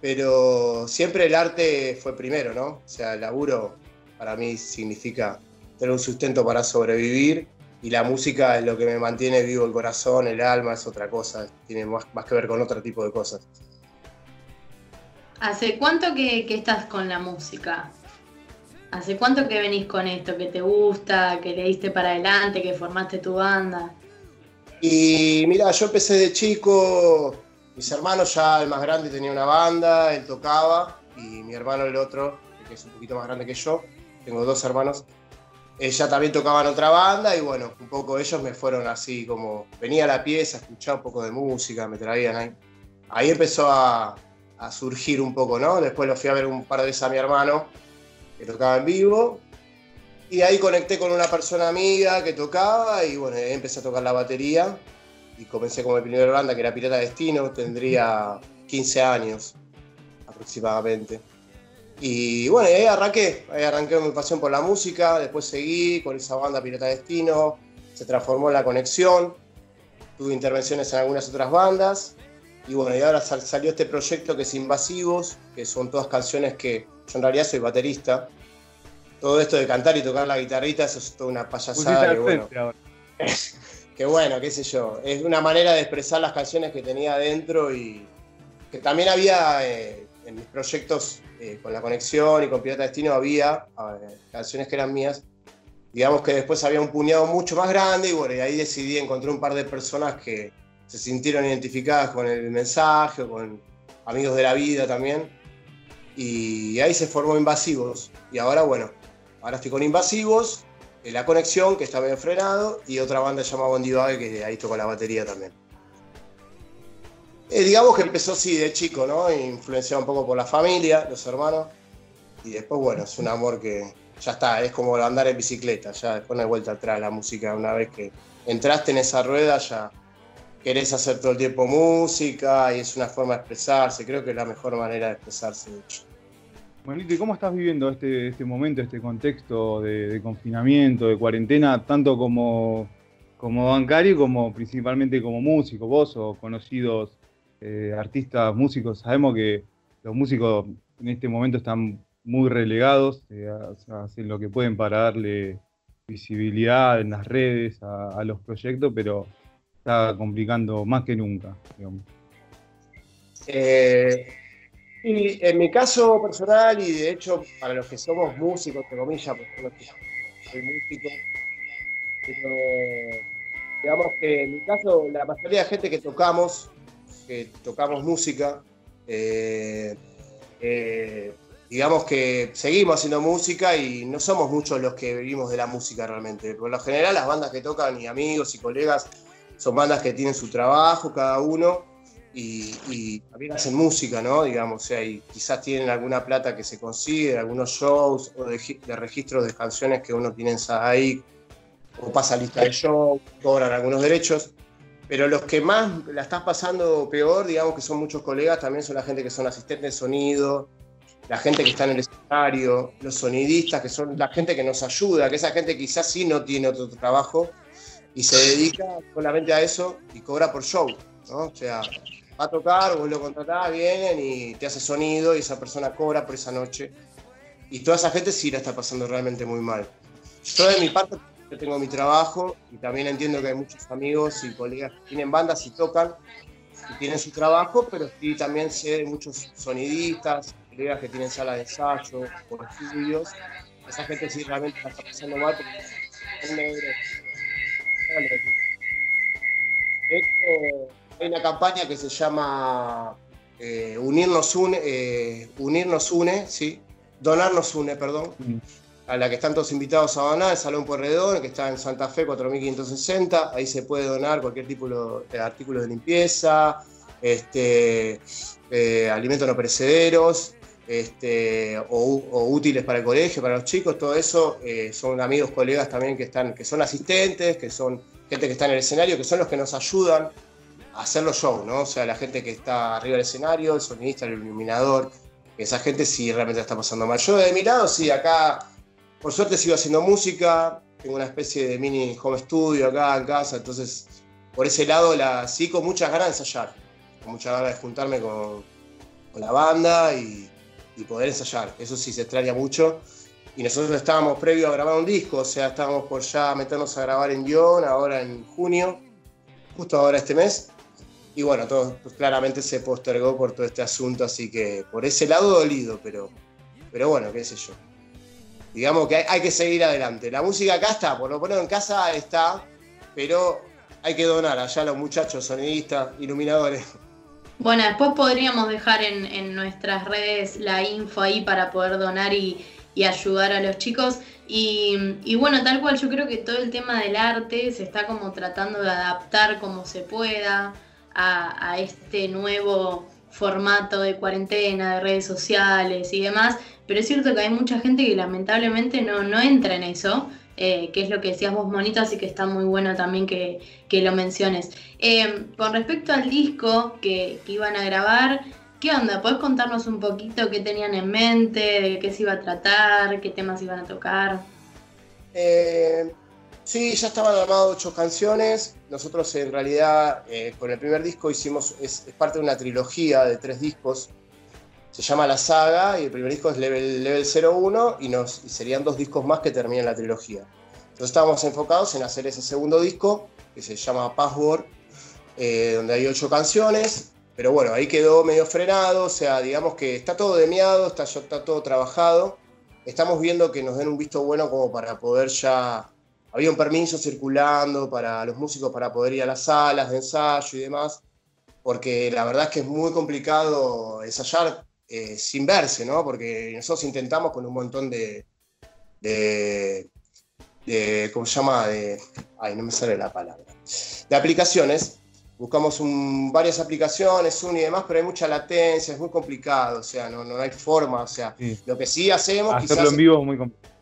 Pero siempre el arte fue primero, ¿no? O sea, el laburo para mí significa tener un sustento para sobrevivir y la música es lo que me mantiene vivo el corazón, el alma, es otra cosa, tiene más, más que ver con otro tipo de cosas. ¿Hace cuánto que, que estás con la música? ¿Hace cuánto que venís con esto? ¿Que te gusta? ¿Que le diste para adelante? ¿Que formaste tu banda? Y mira, yo empecé de chico, mis hermanos ya, el más grande tenía una banda, él tocaba, y mi hermano el otro, que es un poquito más grande que yo, tengo dos hermanos, ella también tocaba en otra banda y bueno, un poco ellos me fueron así como, venía a la pieza, escuchaba un poco de música, me traían ahí. Ahí empezó a, a surgir un poco, ¿no? Después lo fui a ver un par de veces a mi hermano, que tocaba en vivo, y ahí conecté con una persona amiga que tocaba y bueno, empecé a tocar la batería y comencé con mi primera banda que era Pirata Destino, tendría 15 años aproximadamente. Y bueno, ahí arranqué, ahí arranqué mi pasión por la música, después seguí con esa banda Pirata Destino, se transformó en La Conexión, tuve intervenciones en algunas otras bandas y bueno, y ahora sal- salió este proyecto que es Invasivos, que son todas canciones que yo en realidad soy baterista. Todo esto de cantar y tocar la guitarrita, eso es toda una payasada. que bueno, [laughs] que bueno, qué sé yo. Es una manera de expresar las canciones que tenía adentro y que también había eh, en mis proyectos eh, con la conexión y con Pirata Destino había canciones que eran mías. Digamos que después había un puñado mucho más grande y bueno, y ahí decidí encontrar un par de personas que se sintieron identificadas con el mensaje, con amigos de la vida también. Y ahí se formó Invasivos. Y ahora, bueno, ahora estoy con Invasivos, eh, La Conexión, que está bien frenado, y otra banda llamada Bondi Vague, que ahí toco la batería también. Eh, digamos que empezó así de chico, ¿no? Influenciado un poco por la familia, los hermanos. Y después, bueno, es un amor que ya está, es como andar en bicicleta, ya después no hay vuelta atrás la música. Una vez que entraste en esa rueda, ya querés hacer todo el tiempo música y es una forma de expresarse. Creo que es la mejor manera de expresarse, de hecho. Manito, ¿y cómo estás viviendo este, este momento, este contexto de, de confinamiento, de cuarentena, tanto como, como bancario como principalmente como músico? Vos o conocidos eh, artistas, músicos, sabemos que los músicos en este momento están muy relegados, eh, hacen lo que pueden para darle visibilidad en las redes a, los proyectos, pero está complicando más que nunca. Eh, y en mi caso personal, y de hecho para los que somos músicos, entre comillas, porque no soy músico, pero digamos que en mi caso, la mayoría de gente que tocamos, que tocamos música, eh, eh, digamos que seguimos haciendo música y no somos muchos los que vivimos de la música realmente. Por lo general, las bandas que tocan y amigos y colegas son bandas que tienen su trabajo cada uno y, también hacen música, ¿no? Digamos, o sea, y quizás tienen alguna plata que se consigue, algunos shows o de, de registros de canciones que uno tiene ahí, o pasa lista de show, cobran algunos derechos. Pero los que más la estás pasando peor, digamos que son muchos colegas, también son la gente que son asistentes de sonido, la gente que está en el escenario, los sonidistas, que son la gente que nos ayuda, que esa gente quizás sí no tiene otro trabajo y se dedica solamente a eso y cobra por show, ¿no? O sea, va a tocar, vos lo contratás, vienen y te hace sonido y esa persona cobra por esa noche. Y toda esa gente sí la está pasando realmente muy mal. Yo de mi parte yo tengo mi trabajo y también entiendo que hay muchos amigos y colegas que tienen bandas y tocan y tienen su trabajo, pero sí también sé de muchos sonidistas, colegas que tienen sala de ensayo o estudios. Esa gente sí realmente está pasando mal porque. De hay una campaña que se llama eh, Unirnos Une, eh, Unirnos Une, sí, Donarnos Une, perdón, a la que están todos invitados a donar, el Salón Puerredón, que está en Santa Fe 4560, ahí se puede donar cualquier tipo de artículos de limpieza, este, eh, alimentos no perecederos, este, o, útiles para el colegio, para los chicos, todo eso eh, son amigos, colegas también que, están, que son asistentes, que son gente que está en el escenario, que son los que nos ayudan a hacer los shows, ¿no? O sea, la gente que está arriba del escenario, el sonidista, el iluminador, esa gente sí realmente está pasando mal. Yo de mi lado, sí, acá, por suerte sigo haciendo música, tengo una especie de mini home studio acá en casa, entonces por ese lado la, sí con muchas ganas de ensayar, con muchas ganas de juntarme con, la banda y, y poder ensayar. Eso sí se extraña mucho. Y nosotros estábamos previo a grabar un disco, o sea, estábamos por ya meternos a grabar en guion, ahora en junio, justo ahora este mes. Y bueno, todo pues, claramente se postergó por todo este asunto, así que por ese lado dolido, pero, pero bueno, qué sé yo. Digamos que hay, que seguir adelante. La música acá está, por lo menos en casa está, pero hay que donar allá a los muchachos, sonidistas, iluminadores. Bueno, después podríamos dejar en, nuestras redes la info ahí para poder donar y, y ayudar a los chicos. Y, y, bueno, tal cual, yo creo que todo el tema del arte se está como tratando de adaptar como se pueda a este nuevo formato de cuarentena, de redes sociales y demás. Pero es cierto que hay mucha gente que lamentablemente no, no entra en eso. Eh, que es lo que decías vos, Monito, así que está muy bueno también que, que lo menciones. Eh, con respecto al disco que, que, iban a grabar, ¿qué onda? ¿Podés contarnos un poquito qué tenían en mente, de qué se iba a tratar, qué temas iban a tocar? Eh, sí, ya estaban armadas ocho canciones. Nosotros en realidad eh, con el primer disco hicimos, es, es parte de una trilogía de tres discos se llama La Saga y el primer disco es Level, Level 01 y, nos, serían dos discos más que terminan la trilogía. Entonces estábamos enfocados en hacer ese segundo disco que se llama Password, eh, donde hay ocho canciones, pero bueno, ahí quedó medio frenado, o sea, digamos que está todo demiado, está, está todo trabajado. Estamos viendo que nos den un visto bueno como para poder ya... Había un permiso circulando para los músicos para poder ir a las salas de ensayo y demás, porque la verdad es que es muy complicado ensayar eh, sin verse, ¿no? Porque nosotros intentamos con un montón de, de, de, ¿cómo se llama? De, ay, no me sale la palabra. De aplicaciones. Buscamos un, varias aplicaciones, Zoom y demás, pero hay mucha latencia, es muy complicado, o sea, no, no hay forma, o sea, sí. lo que sí hacemos... Hacerlo quizás, en vivo es muy complicado.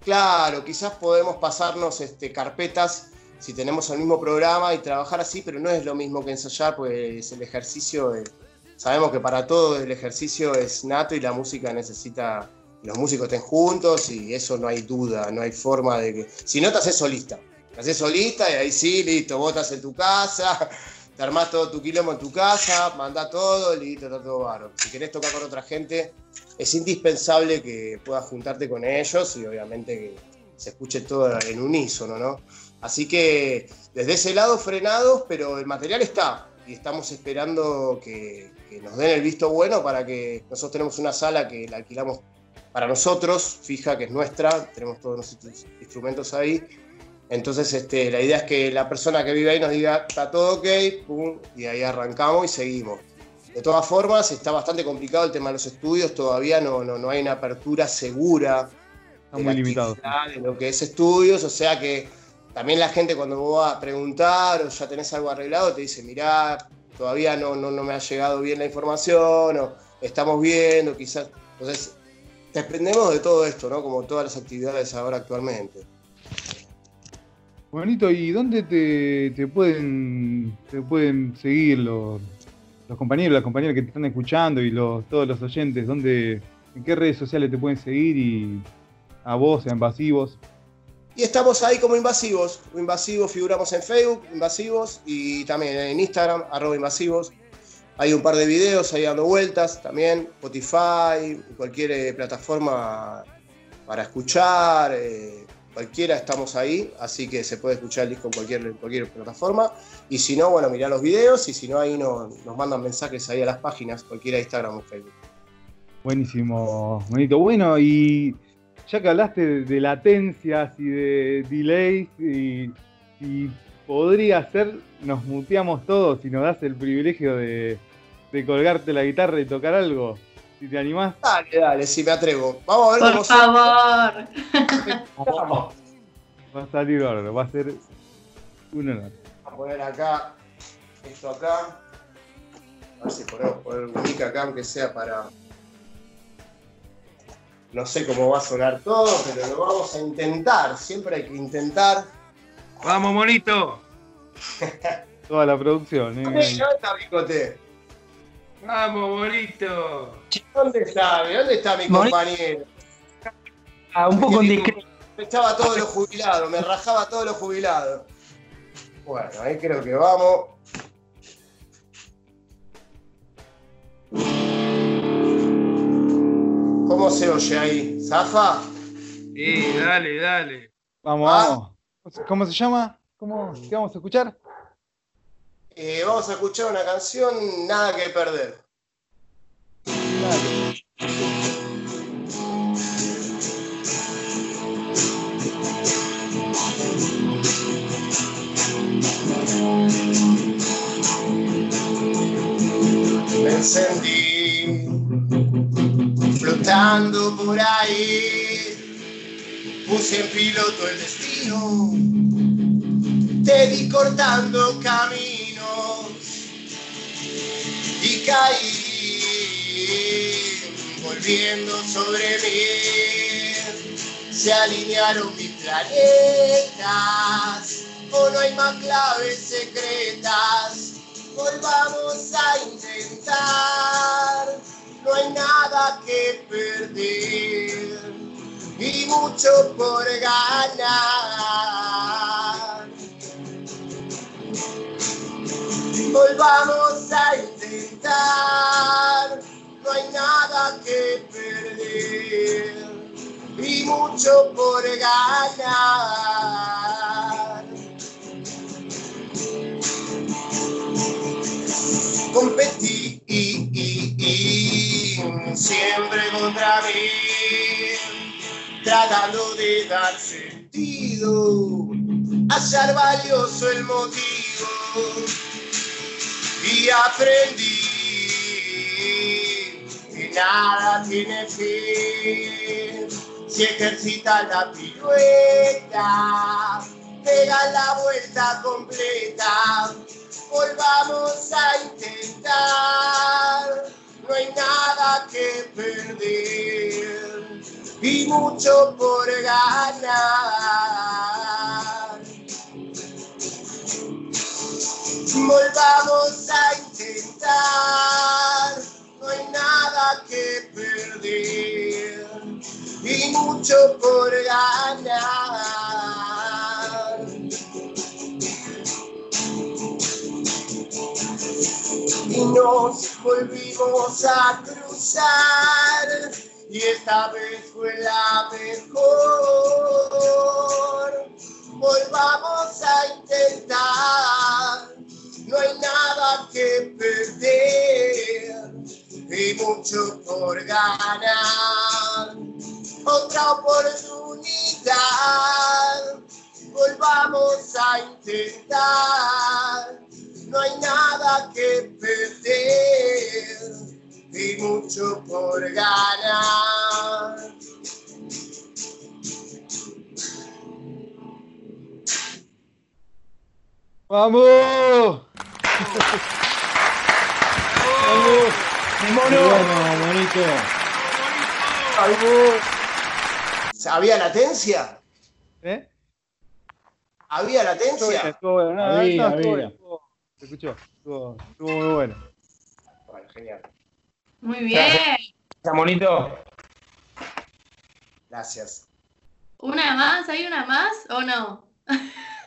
Claro, quizás podemos pasarnos este, carpetas si tenemos el mismo programa y trabajar así, pero no es lo mismo que ensayar, pues el ejercicio... De, sabemos que para todo el ejercicio es nato y la música necesita que los músicos estén juntos y eso no hay duda, no hay forma de que... Si no, te haces solista. Te haces solista y ahí sí, listo, vos estás en tu casa, [laughs] te armás todo tu quilombo en tu casa, mandás todo, listo, está todo baro. Si querés tocar con otra gente, es indispensable que puedas juntarte con ellos y obviamente que se escuche todo en unísono, ¿no? Así que desde ese lado frenados, pero el material está y estamos esperando que, que nos den el visto bueno para que nosotros tenemos una sala que la alquilamos para nosotros, fija que es nuestra, tenemos todos nuestros instrumentos ahí. Entonces este, la idea es que la persona que vive ahí nos diga, está todo ok, pum, y ahí arrancamos y seguimos. De todas formas, está bastante complicado el tema de los estudios, todavía no, no, no hay una apertura segura está muy limitado. de lo que es estudios, o sea que también la gente cuando vos vas a preguntar o ya tenés algo arreglado te dice, mirá, todavía no, no, no me ha llegado bien la información, o estamos viendo, quizás. Entonces, dependemos de todo esto, ¿no? Como todas las actividades ahora actualmente. Bonito, ¿y dónde te, te pueden te pueden seguir los, los compañeros, las compañeras que te están escuchando y los, todos los oyentes? ¿Dónde, ¿En qué redes sociales te pueden seguir y a vos, a Invasivos? Y estamos ahí como invasivos. Invasivos figuramos en Facebook, invasivos, y también en Instagram, arroba invasivos. Hay un par de videos ahí dando vueltas también, Spotify, cualquier eh, plataforma para escuchar, eh, cualquiera estamos ahí, así que se puede escuchar el disco en cualquier, plataforma. Y si no, bueno, mirá los videos y si no, ahí no- nos mandan mensajes ahí a las páginas, cualquiera Instagram o Facebook. Buenísimo, bonito. Bueno, y ya que hablaste de, de latencias y de delays, y, y podría ser, nos muteamos todos y nos das el privilegio de, de colgarte la guitarra y tocar algo. Si te animás. Dale, dale, si me atrevo. Vamos a ver Por cómo favor. Vamos. [laughs] Va a salir bárbaro, va a ser un honor. a poner acá, esto acá. A ver si podemos poner un mic acá, aunque sea para. No sé cómo va a sonar todo, pero lo vamos a intentar. Siempre hay que intentar. Vamos, monito. [laughs] Toda la producción, ¿Dónde ¿eh? está Bicote? Vamos, bonito. ¿Dónde está? ¿Dónde está mi compañero? Ah, un poco indiscreto. Me echaba todos los jubilados, me rajaba todos los jubilados. Bueno, ahí creo que vamos. ¿Cómo se oye ahí? ¿Zafa? Sí, dale, dale. Vamos, Ah. vamos. ¿Cómo se llama? ¿Cómo, ¿Qué vamos a escuchar? Eh, vamos a escuchar una canción, Nada que perder. Me encendí flotando por ahí, puse en piloto el destino, te vi cortando caminos y caí, volviendo sobre mí. Se alinearon mis planetas, o no hay más claves secretas. Volvamos a intentar, no hay nada que perder y mucho por ganar. Volvamos a intentar, no hay nada que perder y mucho por ganar. Competí siempre contra mí, tratando de dar sentido, hallar valioso el motivo y aprendí que nada tiene fin si ejercitas la pirueta, pega la vuelta completa, volvamos a intentar, no hay nada que perder y mucho por ganar. Volvamos a intentar, no hay nada que perder y mucho por ganar. Y nos volvimos a cruzar y esta vez fue la mejor. Volvamos a intentar, no hay nada que perder y mucho por ganar. Otra oportunidad, volvamos a intentar, no hay nada que perder y mucho por ganar. ¡Vamos! Muy bueno, bonito. ¿Había latencia? ¿Eh? ¿Había Estuvo latencia? estuvo bueno. No, Había, no, estuvo había. Se escuchó. Estuvo, estuvo muy bueno. Bueno, genial. Muy bien. Está bonito. Gracias. ¿Una más? ¿Hay una más o no? [laughs]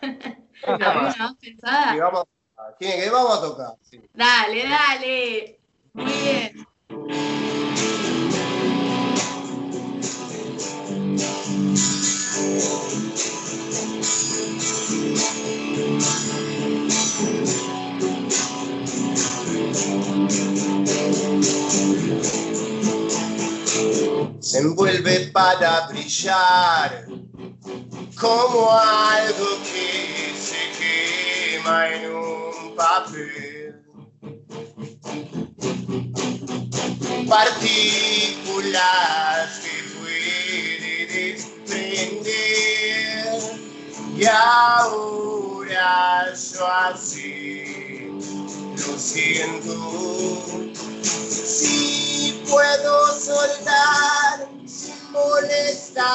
¿Había una más Y pensada? vamos, a- tiene que vamos a tocar. sí. Dale, dale. Muy bien. Se envuelve para brillar como algo que se quema en un papel. Partículas que puede desprender y ahora yo así lo siento. Si puedo soltar sin molestar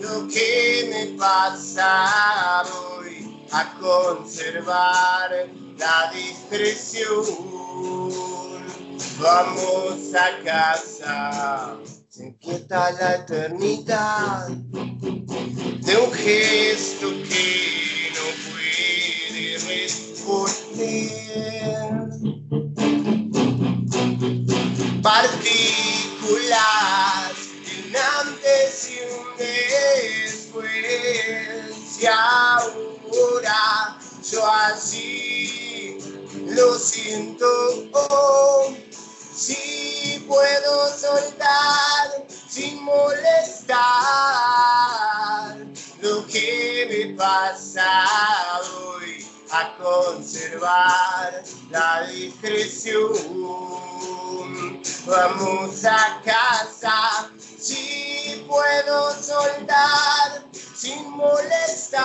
lo que me pasa, voy a conservar la discreción. Vamos a casa, se inquieta la eternidad de un gesto que no puede responder. Partículas, un antes y un después, y ahora yo así lo siento. Oh, si puedo soltar sin molestar lo que me pasa hoy a conservar la discreción. Vamos a casa, si puedo soltar sin molestar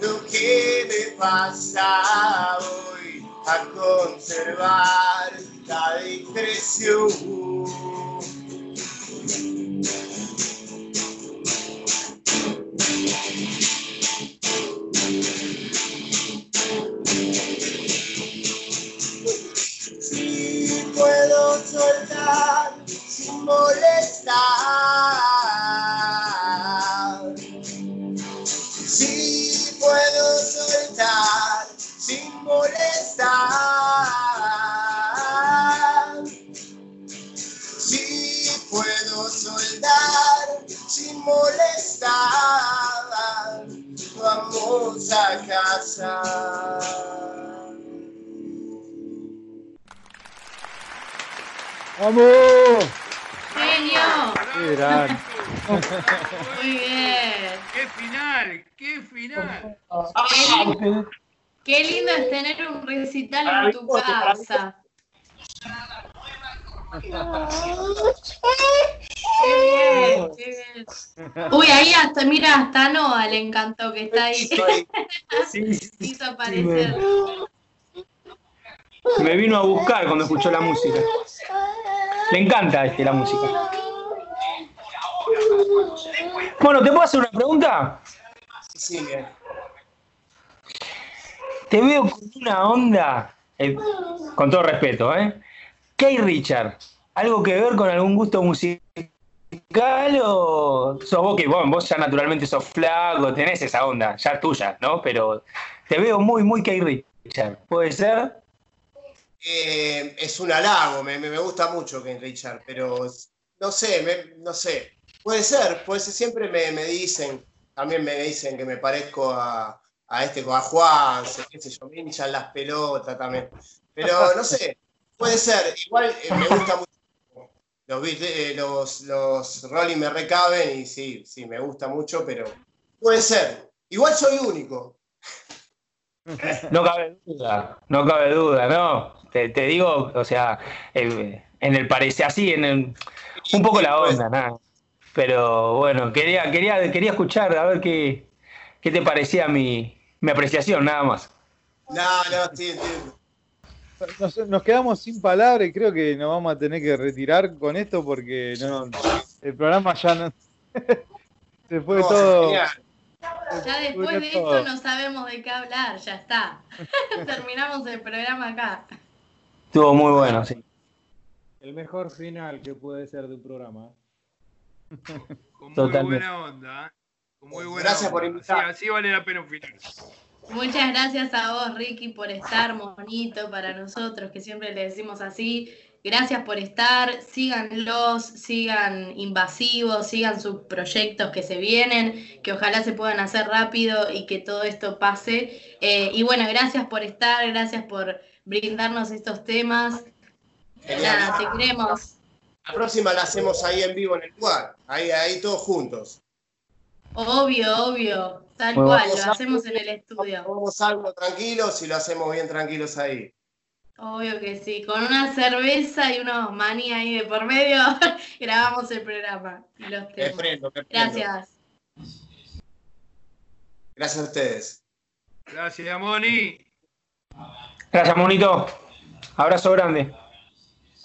lo que me pasa hoy a conservar la discreción. Si puedo soltar sin molestar. Si puedo soltar sin molestar. Vamos a casa. ¡Vamos! Genio. ¡Qué gran! Muy bien. ¡Qué final! ¡Qué final! Qué lindo es tener un recital en tu casa. Qué bien, qué bien. Uy, ahí hasta, mira, hasta Noah le encantó que está ahí. Sí, [laughs] sí, Hizo aparecer. Me vino a buscar cuando escuchó la música. Le encanta este, la música. Bueno, ¿te puedo hacer una pregunta? Sí, bien. Te veo con una onda, eh, con todo respeto, ¿eh? Kay Richard, ¿algo que ver con algún gusto musical o sos vos que bueno, vos ya naturalmente sos flaco, tenés esa onda, ya tuya, ¿no? Pero te veo muy, muy Kay Richard, ¿puede ser? Eh, es un halago, me, me- gusta mucho Ken Richard, pero no sé, no sé. Puede ser, puede ser, siempre me, me dicen, también me dicen que me parezco a, a este, a Juan, qué sé yo, me hinchan las pelotas también. Pero no sé, puede ser, igual eh, me gusta mucho. Los, eh, los, los me recaben y sí, sí, me gusta mucho, pero puede ser. Igual soy único. No cabe duda, no cabe duda, ¿no? Te, te digo, o sea, en el parecer, así, en el- un poco la onda, nada. Pero bueno, quería, quería, quería escuchar, a ver qué, qué te parecía mi, mi apreciación, nada más. No, no, sí, entiendo. Nos, nos quedamos sin palabras y creo que nos vamos a tener que retirar con esto porque no, el programa ya no. [laughs] se fue No, todo. Ya después de todo. esto no sabemos de qué hablar, ya está. [laughs] Terminamos el programa acá. Estuvo muy bueno, sí. El mejor final que puede ser de un programa. Con muy Totalmente. buena onda. ¿eh? Con muy buena Gracias por invitar. Sí, así vale la pena un final. Muchas gracias a vos, Ricky, por estar monito para nosotros, que siempre le decimos así. Gracias por estar, síganlos, sigan invasivos, sigan sus proyectos que se vienen, que ojalá se puedan hacer rápido y que todo esto pase. Eh, y bueno, gracias por estar, gracias por brindarnos estos temas. Genial. Nada, te queremos. La próxima la hacemos ahí en vivo en el lugar. Ahí, ahí todos juntos. Obvio, obvio, tal Bueno, cual, lo hacemos en el estudio. Vamos algo tranquilos y lo hacemos bien tranquilos ahí. Obvio que sí, con una cerveza y unos maní ahí de por medio, [laughs] grabamos el programa y los Me temas. prendo, me prendo. Gracias. Gracias a ustedes. Gracias, Moni. Gracias, monito. Abrazo grande.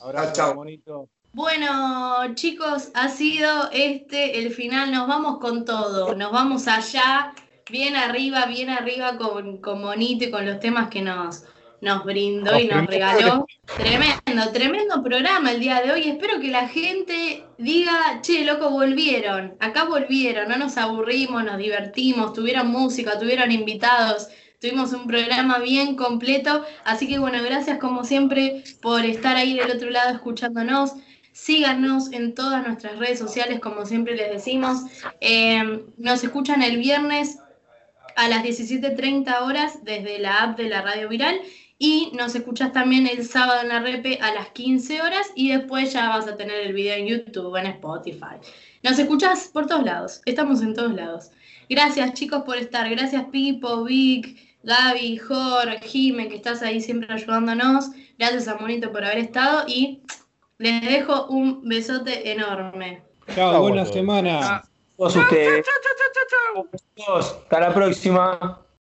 Abrazo, chao. bonito. Bueno, chicos, ha sido este el final. Nos vamos con todo. Nos vamos allá, bien arriba, bien arriba con, con Monito y con los temas que nos, nos brindó y nos regaló. Tremendo, tremendo programa el día de hoy. Espero que la gente diga, che, loco, volvieron. Acá volvieron, no nos aburrimos, nos divertimos, tuvieron música, tuvieron invitados. Tuvimos un programa bien completo, así que bueno, gracias como siempre por estar ahí del otro lado escuchándonos. Síganos en todas nuestras redes sociales, como siempre les decimos. Eh, nos escuchan el viernes a las 17.30 horas desde la app de la Radio Viral y nos escuchas también el sábado en la repe a las 15 horas y después ya vas a tener el video en YouTube, en Spotify. Nos escuchas por todos lados, estamos en todos lados. Gracias chicos por estar, gracias Pipo, Vic, Gaby, Jorge, Jime, que estás ahí siempre ayudándonos. Gracias a Monito por haber estado y les dejo un besote enorme. Chao, buena semana. Todos ustedes. Hasta la próxima.